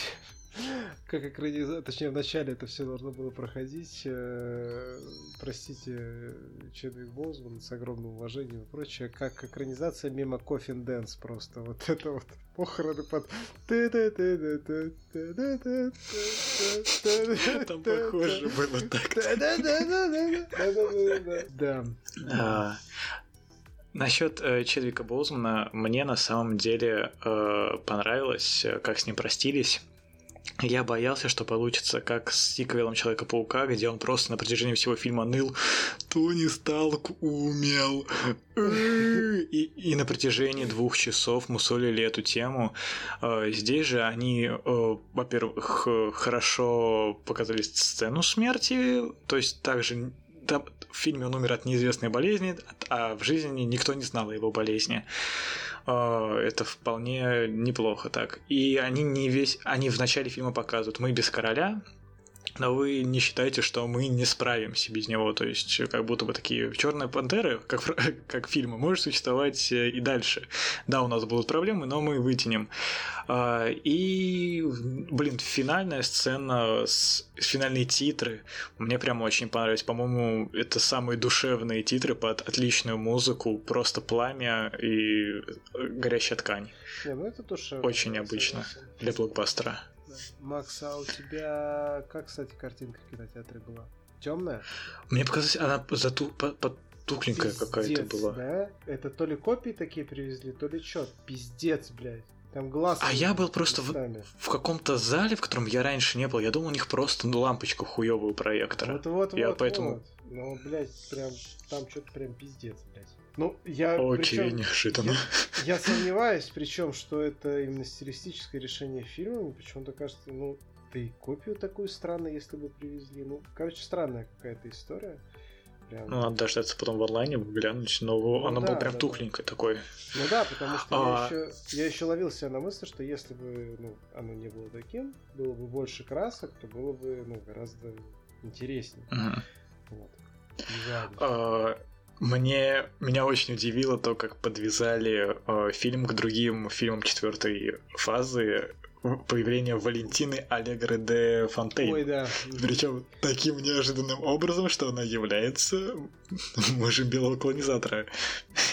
как экранизация, точнее, в начале это все должно было проходить. Э, простите, Чедвик Боузман с огромным уважением и прочее, как экранизация мимо Coffin Dance просто. Вот [LAUGHS] это вот похороны под... Там похоже было так. Да. Насчет э, Чедвика Боузмана мне на самом деле э, понравилось, как с ним простились. Я боялся, что получится как с сиквелом Человека-паука, где он просто на протяжении всего фильма ныл «Тони Сталк умел!» и, и на протяжении двух часов мусолили эту тему. Э, здесь же они, э, во-первых, хорошо показали сцену смерти, то есть также там, в фильме он умер от неизвестной болезни, а в жизни никто не знал о его болезни. А, это вполне неплохо так. И они не весь, они в начале фильма показывают, мы без короля, но вы не считаете, что мы не справимся без него. То есть, как будто бы такие черные пантеры, как, [LAUGHS] как фильмы, может существовать э, и дальше. Да, у нас будут проблемы, но мы вытянем. А, и, блин, финальная сцена, с, финальные титры мне прям очень понравились. По-моему, это самые душевные титры под отличную музыку, просто пламя и горящая ткань. Не, ну это душевно. Очень необычно для блокбастера. Макс, а у тебя как, кстати, картинка в кинотеатре была? Темная? Мне показалось, она зату... тухленькая какая-то была. Да? Это то ли копии такие привезли, то ли что? Пиздец, блядь. Там глаз. А я был просто в, в каком-то зале, в котором я раньше не был. Я думал, у них просто ну, лампочка хуевую проектора. Вот, вот, я вот, поэтому... вот. Ну, блядь, прям там что-то прям пиздец, блядь. Ну, я... Окей, причем, неожиданно. Я, я сомневаюсь, причем, что это именно стилистическое решение фильма. Мне почему-то кажется, ну, да и копию такую странно, если бы привезли. Ну, короче, странная какая-то история. Прям... Ну, надо дождаться потом в онлайне глянуть, но ну, оно да, было прям да, тухленькое да. такое. Ну да, потому что а... я, еще, я еще ловил себя на мысли, что если бы ну, оно не было таким, было бы больше красок, то было бы ну, гораздо интереснее. Угу. Вот. А, мне меня очень удивило то, как подвязали э, фильм к другим фильмам четвертой фазы. Появление Валентины Аллегры де Фонтейн. Ой, да. Причем таким неожиданным образом, что она является мужем белого колонизатора.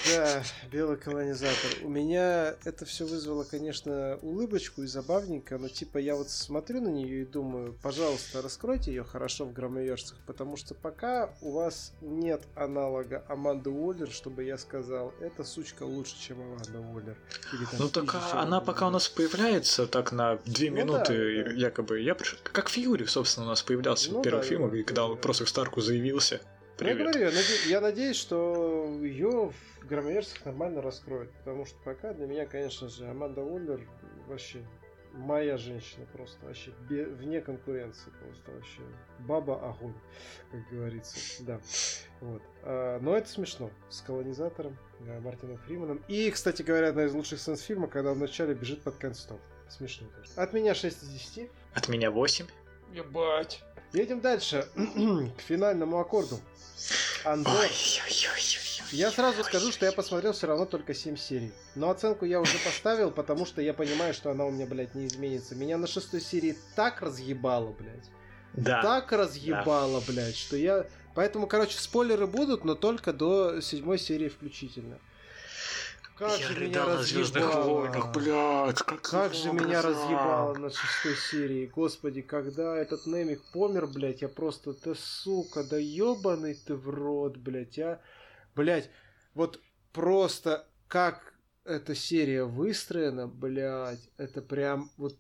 Да, белый колонизатор. У меня это все вызвало, конечно, улыбочку и забавненько, но типа я вот смотрю на нее и думаю, пожалуйста, раскройте ее хорошо в громоверцах, потому что пока у вас нет аналога Аманды Уоллер, чтобы я сказал, эта сучка лучше, чем Аманда Уоллер. Или, там, ну так она пока у нас появляется так на две ну, минуты, да, да. якобы. Я как Фьюри, собственно, у нас появлялся ну, в первом да, фильме, да, когда да. просто к Старку заявился. Привет. Я говорю, я, наде- я надеюсь, что ее в громоверсах нормально раскроют, потому что пока для меня, конечно же, Аманда Уоллер вообще моя женщина просто вообще вне конкуренции просто вообще баба огонь, как говорится, да. Вот. А, но это смешно с колонизатором да, Мартином Фриманом. И, кстати говоря, одна из лучших сцен фильма, когда он вначале бежит под констом. Смешно. Конечно. От меня 6 из 10. От меня 8. Ебать. Едем дальше [CLEARS THROAT] к финальному аккорду. Андор. Я сразу скажу, что я посмотрел все равно только 7 серий. Но оценку я уже поставил, потому что я понимаю, что она у меня, блядь, не изменится. Меня на шестой серии так разъебало, блядь. Да. Так разъебало, да. блядь, что я... Поэтому, короче, спойлеры будут, но только до седьмой серии включительно. Как я же меня разъебало. Войнах, блядь, как, как же меня разъебало на шестой серии. Господи, когда этот Немик помер, блядь, я просто, да сука, да ебаный ты в рот, блядь, а. Блядь, вот просто как эта серия выстроена, блядь, это прям вот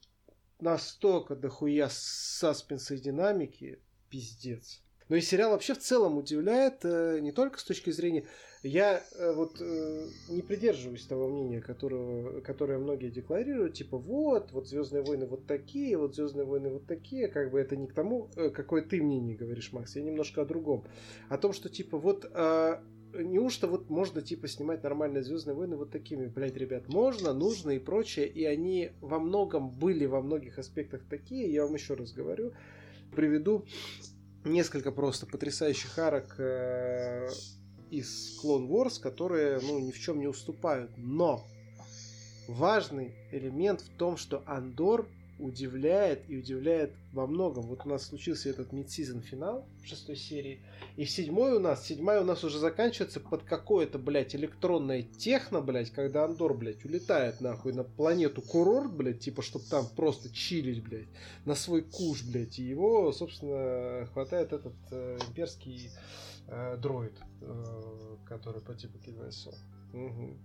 настолько дохуя саспенса и динамики, пиздец. Но и сериал вообще в целом удивляет э, не только с точки зрения я э, вот э, не придерживаюсь того мнения, которого, которое многие декларируют, типа вот, вот Звездные войны вот такие, вот Звездные войны вот такие, как бы это не к тому, какое ты мнение говоришь, Макс, я немножко о другом. О том, что типа вот э, неужто вот можно типа снимать нормальные Звездные войны вот такими, блядь, ребят, можно, нужно и прочее, и они во многом были во многих аспектах такие, я вам еще раз говорю, приведу несколько просто потрясающих арок э, из Clone Wars, которые ну, ни в чем не уступают. Но важный элемент в том, что Андор удивляет и удивляет во многом. Вот у нас случился этот мидсезон финал в шестой серии. И в седьмой у нас, седьмая у нас уже заканчивается под какое-то, блядь, электронное техно, блядь, когда Андор, блядь, улетает нахуй на планету курорт, блядь, типа, чтобы там просто чилить, блядь, на свой куш, блядь. И его, собственно, хватает этот э, имперский э, дроид, э, который по типу Кильвайсо. Угу.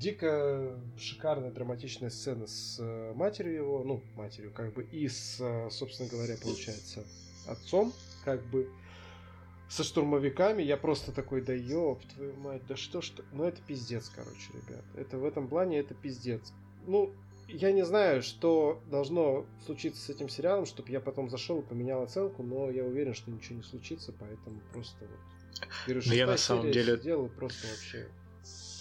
Дико шикарная драматичная сцена с э, матерью его, ну, матерью, как бы, и с, э, собственно говоря, получается, отцом, как бы, со штурмовиками. Я просто такой, да ёб твою мать, да что что. Ну, это пиздец, короче, ребят. Это в этом плане это пиздец. Ну, я не знаю, что должно случиться с этим сериалом, чтобы я потом зашел и поменял оценку, но я уверен, что ничего не случится, поэтому просто вот но ну, я на самом деле... Делаю просто вообще...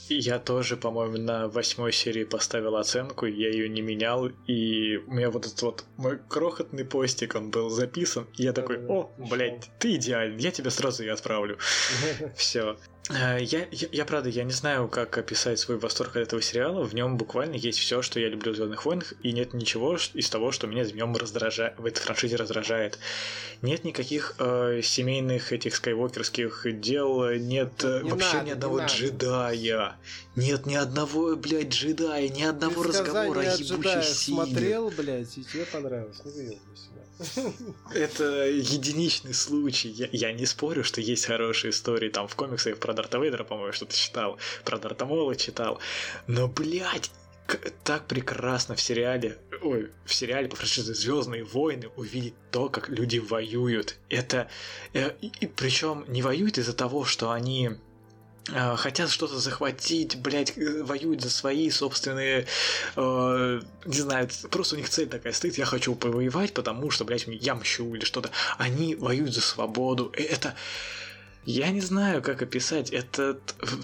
Я тоже, по-моему, на восьмой серии поставил оценку, я ее не менял, и у меня вот этот вот мой крохотный постик, он был записан, и я такой, о, блядь, ты идеален, я тебя сразу и отправлю. [LAUGHS] Все. Э, я, я, я, правда, я не знаю, как описать свой восторг от этого сериала. В нем буквально есть все, что я люблю в Звездных войнах, и нет ничего из того, что меня в нем раздражает, в этой франшизе раздражает. Нет никаких э, семейных этих скайвокерских дел, нет э, не вообще надо, ни одного не джедая. Нет ни одного, блядь, джедая, ни одного разговора о ебучей силе. смотрел, блядь, и тебе понравилось. Не. Это единичный случай. Я, я не спорю, что есть хорошие истории. Там в комиксах про Дарта Вейдера, по-моему, что-то читал. Про Дарта Мола читал. Но, блядь, так прекрасно в сериале, ой, в сериале по франшизе Звездные войны увидеть то, как люди воюют. Это, э, и, и причем не воюют из-за того, что они Э, хотят что-то захватить, блядь, э, воюют за свои собственные, э, не знаю, просто у них цель такая стоит, я хочу повоевать, потому что, блядь, я мщу или что-то. Они воюют за свободу. Это... Я не знаю, как описать. Это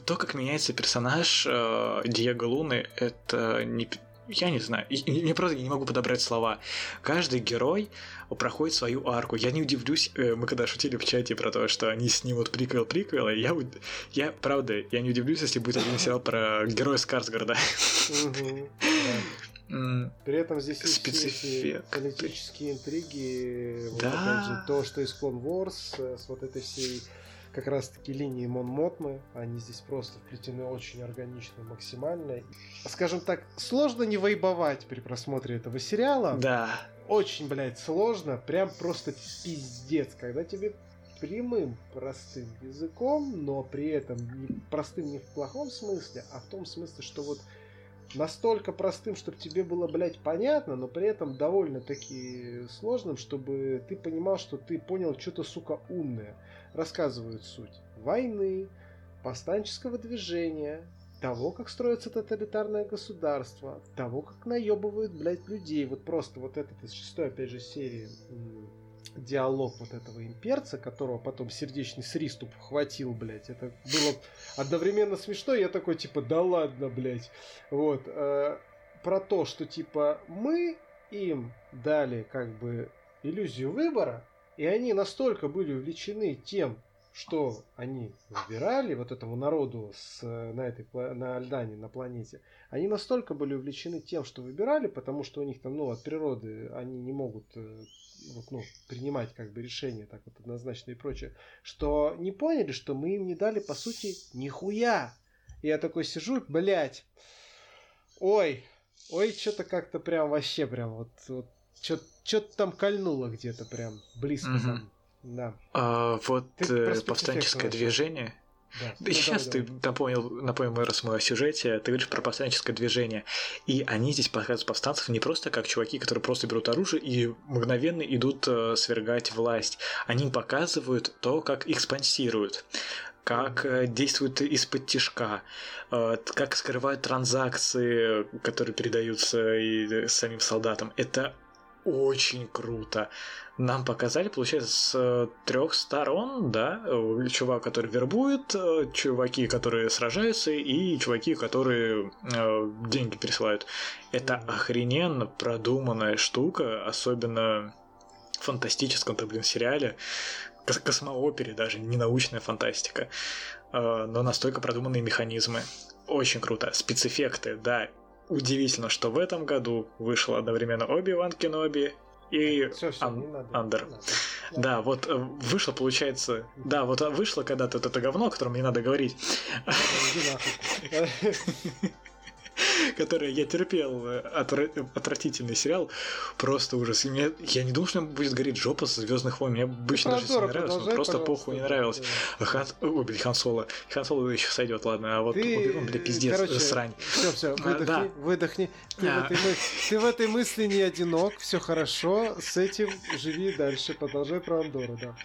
то, как меняется персонаж э, Диего Луны, это не, я не знаю, я просто не могу подобрать слова. Каждый герой проходит свою арку. Я не удивлюсь, э, мы когда шутили в чате про то, что они снимут приквел приквела, я, я правда, я не удивлюсь, если будет один сериал про героя Скарсгарда. При этом здесь есть все политические интриги, же, то, что из Clone Wars, э, с вот этой всей как раз-таки линии Мон Мотмы, они здесь просто вплетены очень органично, максимально. Скажем так, сложно не вайбовать при просмотре этого сериала. Да. Очень, блядь, сложно, прям просто пиздец, когда тебе прямым, простым языком, но при этом не простым не в плохом смысле, а в том смысле, что вот настолько простым, чтобы тебе было, блядь, понятно, но при этом довольно-таки сложным, чтобы ты понимал, что ты понял что-то, сука, умное рассказывают суть войны, повстанческого движения, того, как строится тоталитарное государство, того, как наебывают, блядь, людей. Вот просто вот этот из шестой, опять же, серии диалог вот этого имперца, которого потом сердечный сриступ хватил, блядь. Это было одновременно смешно, я такой, типа, да ладно, блядь. Вот. Э, про то, что, типа, мы им дали, как бы, иллюзию выбора, и они настолько были увлечены тем, что они выбирали вот этому народу с, на, этой, на Альдане, на планете, они настолько были увлечены тем, что выбирали, потому что у них там, ну, от природы они не могут э, вот, ну, принимать как бы решения так вот однозначно и прочее, что не поняли, что мы им не дали, по сути, нихуя. И я такой сижу, блядь, ой, ой, что-то как-то прям вообще прям вот, вот что-то там кольнуло где-то прям близко угу. там. Да. А, вот э, повстанческое движение. Да, да сейчас давай, ты давай. напомнил, напомнил раз мы о сюжете, ты говоришь про повстанческое движение. И они здесь показывают повстанцев не просто как чуваки, которые просто берут оружие и мгновенно идут э, свергать власть. Они показывают то, как их спонсируют как э, действуют из-под тяжка, э, как скрывают транзакции, которые передаются и самим солдатам. Это очень круто. Нам показали, получается, с трех сторон, да, чувак, который вербует, чуваки, которые сражаются, и чуваки, которые э, деньги присылают. Это охрененно продуманная штука, особенно в фантастическом-то, блин, сериале, космоопере даже, не научная фантастика, э, но настолько продуманные механизмы. Очень круто. Спецэффекты, да, Удивительно, что в этом году вышел одновременно Оби-Ван Кеноби и все, все, Ан- надо, Андер. Надо. Да, вот э, вышло, получается... Да, вот вышло когда-то это говно, о котором не надо говорить. [LAUGHS] которое я терпел, э, отвратительный сериал, просто ужас. И мне, я не думал, что мне будет гореть жопа со Звездных войн. Мне обычно даже не нравилось, но просто похуй не нравилось. Хан, ой, блин, Хан Соло. Хан Соло еще сойдет, ладно, а вот Ты... бля, пиздец, короче, срань. Все, все, выдохни, а, да. выдохни. Ты, а... в этой, ты в этой мысли не одинок, все хорошо, с этим живи дальше, продолжай про Андору, да.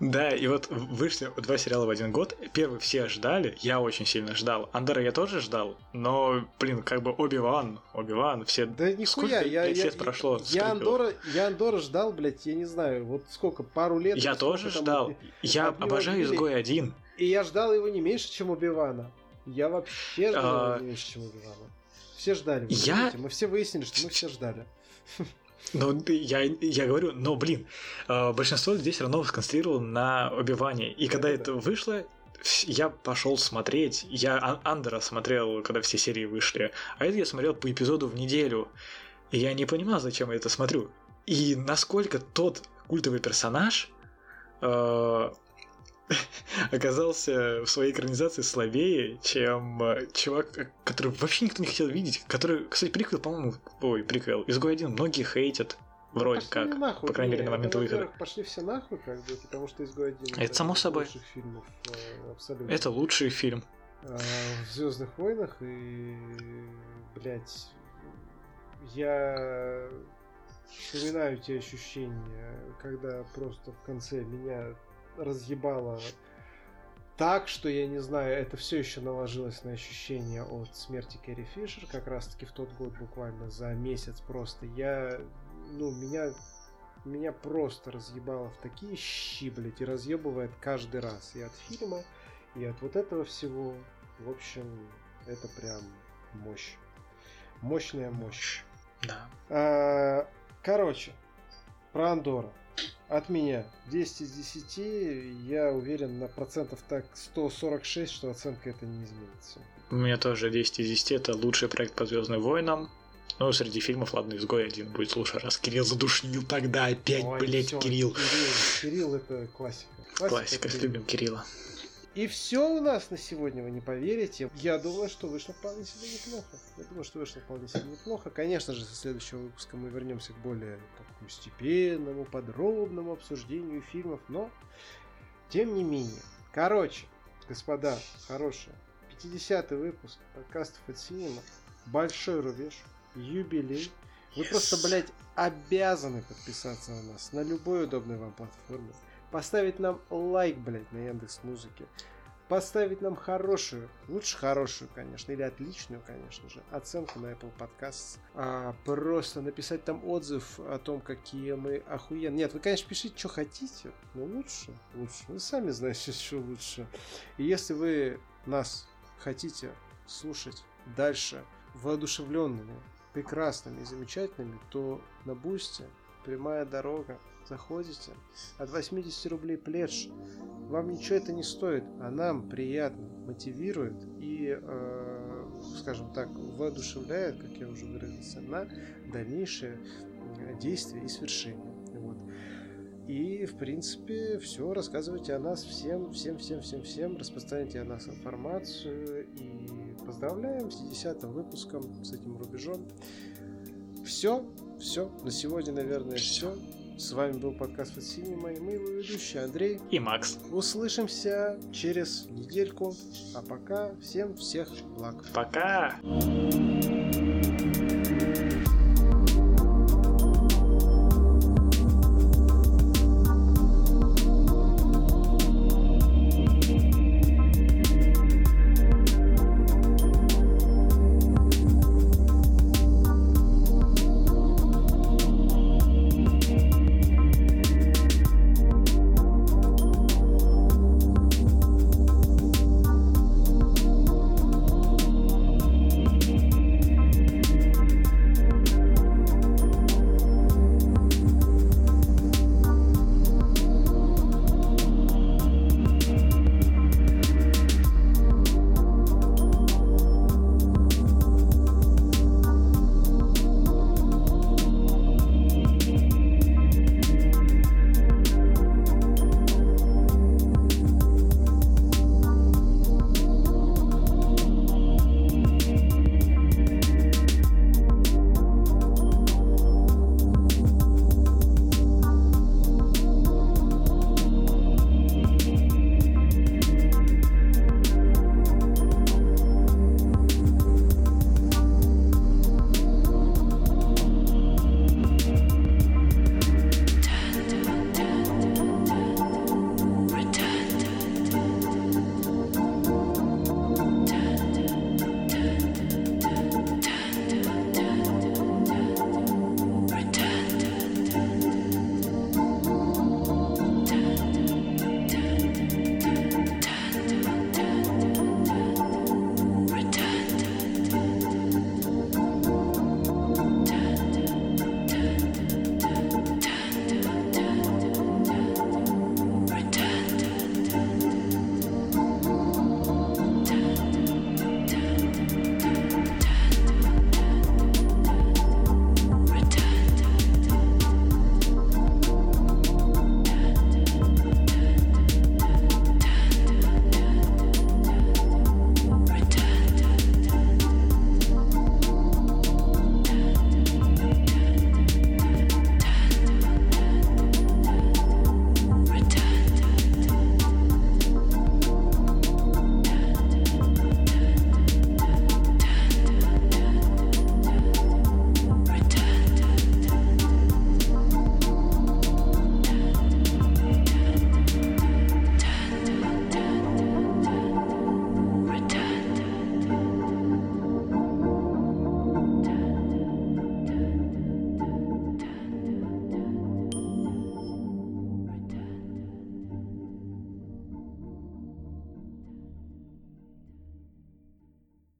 Да, и вот вышли два сериала в один год. Первый все ждали, я очень сильно ждал. Андера я тоже ждал, но, блин, как бы Оби-Ван, Оби-Ван, все... Да нихуя, сколько я, я, лет прошло? Я Андора, я Андора ждал, блядь, я не знаю, вот сколько, пару лет... Я тоже ждал, там, я обожаю Изгой один. И я ждал его не меньше, чем Оби-Вана. Я вообще ждал а... его не меньше, чем Оби-Вана. Все ждали, я... мы все выяснили, что мы все ждали. Ну, я, я говорю, но, блин, э, большинство людей все равно сконцентрировало на убивании. И когда это вышло, я пошел смотреть. Я Андера смотрел, когда все серии вышли. А это я смотрел по эпизоду в неделю. И я не понимал, зачем я это смотрю. И насколько тот культовый персонаж э, [LAUGHS] оказался в своей экранизации слабее, чем э, чувак, который вообще никто не хотел видеть. Который, кстати, приквел, по-моему, ой, приквел, изгой один, многие хейтят. Вроде пошли как, нахуй, по крайней мере, на момент это, выхода. Пошли все нахуй, как бы, потому что изгой один. Это, это само собой. Фильмов, э, абсолютно. Это лучший фильм. А, в Звездных войнах и, блять, я вспоминаю те ощущения, когда просто в конце меня разъебало так, что я не знаю, это все еще наложилось на ощущение от смерти Кэрри Фишер, как раз таки в тот год буквально за месяц просто. Я, ну, меня, меня просто разъебало в такие щи, блядь, и разъебывает каждый раз. И от фильма, и от вот этого всего. В общем, это прям мощь. Мощная мощь. Да. А, короче, про Андора. От меня 10 из 10. Я уверен на процентов так 146, что оценка это не изменится. У меня тоже 10 из 10. Это лучший проект по Звездным войнам. Ну, среди фильмов, ладно, «Изгой» один будет лучше, раз Кирилл задушнил тогда опять, Ой, блять, всё, Кирилл. Кирилл. Кирилл это классика. Классика, Кирилл. любим Кирилла. И все у нас на сегодня, вы не поверите. Я думаю, что вышло вполне себе неплохо. Я думаю, что вышло вполне себе неплохо. Конечно же, со следующего выпуска мы вернемся к более такому степенному, подробному обсуждению фильмов, но тем не менее. Короче, господа, хорошие, 50-й выпуск подкастов от Синема. Большой рубеж, юбилей. Вы Yes. просто, блядь, обязаны подписаться на нас на любой удобной вам платформе. Поставить нам лайк, блядь, на Яндекс Музыке. Поставить нам хорошую, лучше хорошую, конечно, или отличную, конечно же, оценку на Apple Podcasts. А, просто написать там отзыв о том, какие мы охуенные. Нет, вы, конечно, пишите, что хотите, но лучше, лучше. Вы сами знаете, [LAUGHS] что лучше. И если вы нас хотите слушать дальше воодушевленными, прекрасными и замечательными, то на Бусте прямая дорога. Заходите. От 80 рублей пледж. Вам ничего это не стоит, а нам приятно, мотивирует и, э, скажем так, воодушевляет, как я уже выразился, на дальнейшее э, действия и свершения. Вот. И, в принципе, все. Рассказывайте о нас всем, всем, всем, всем, всем. Распространяйте о нас информацию. И поздравляем с 10 выпуском, с этим рубежом. Все, все. На сегодня, наверное, все. С вами был подкаст от Синема и мы его ведущие Андрей. И Макс. Услышимся через недельку. А пока всем всех благ. Пока!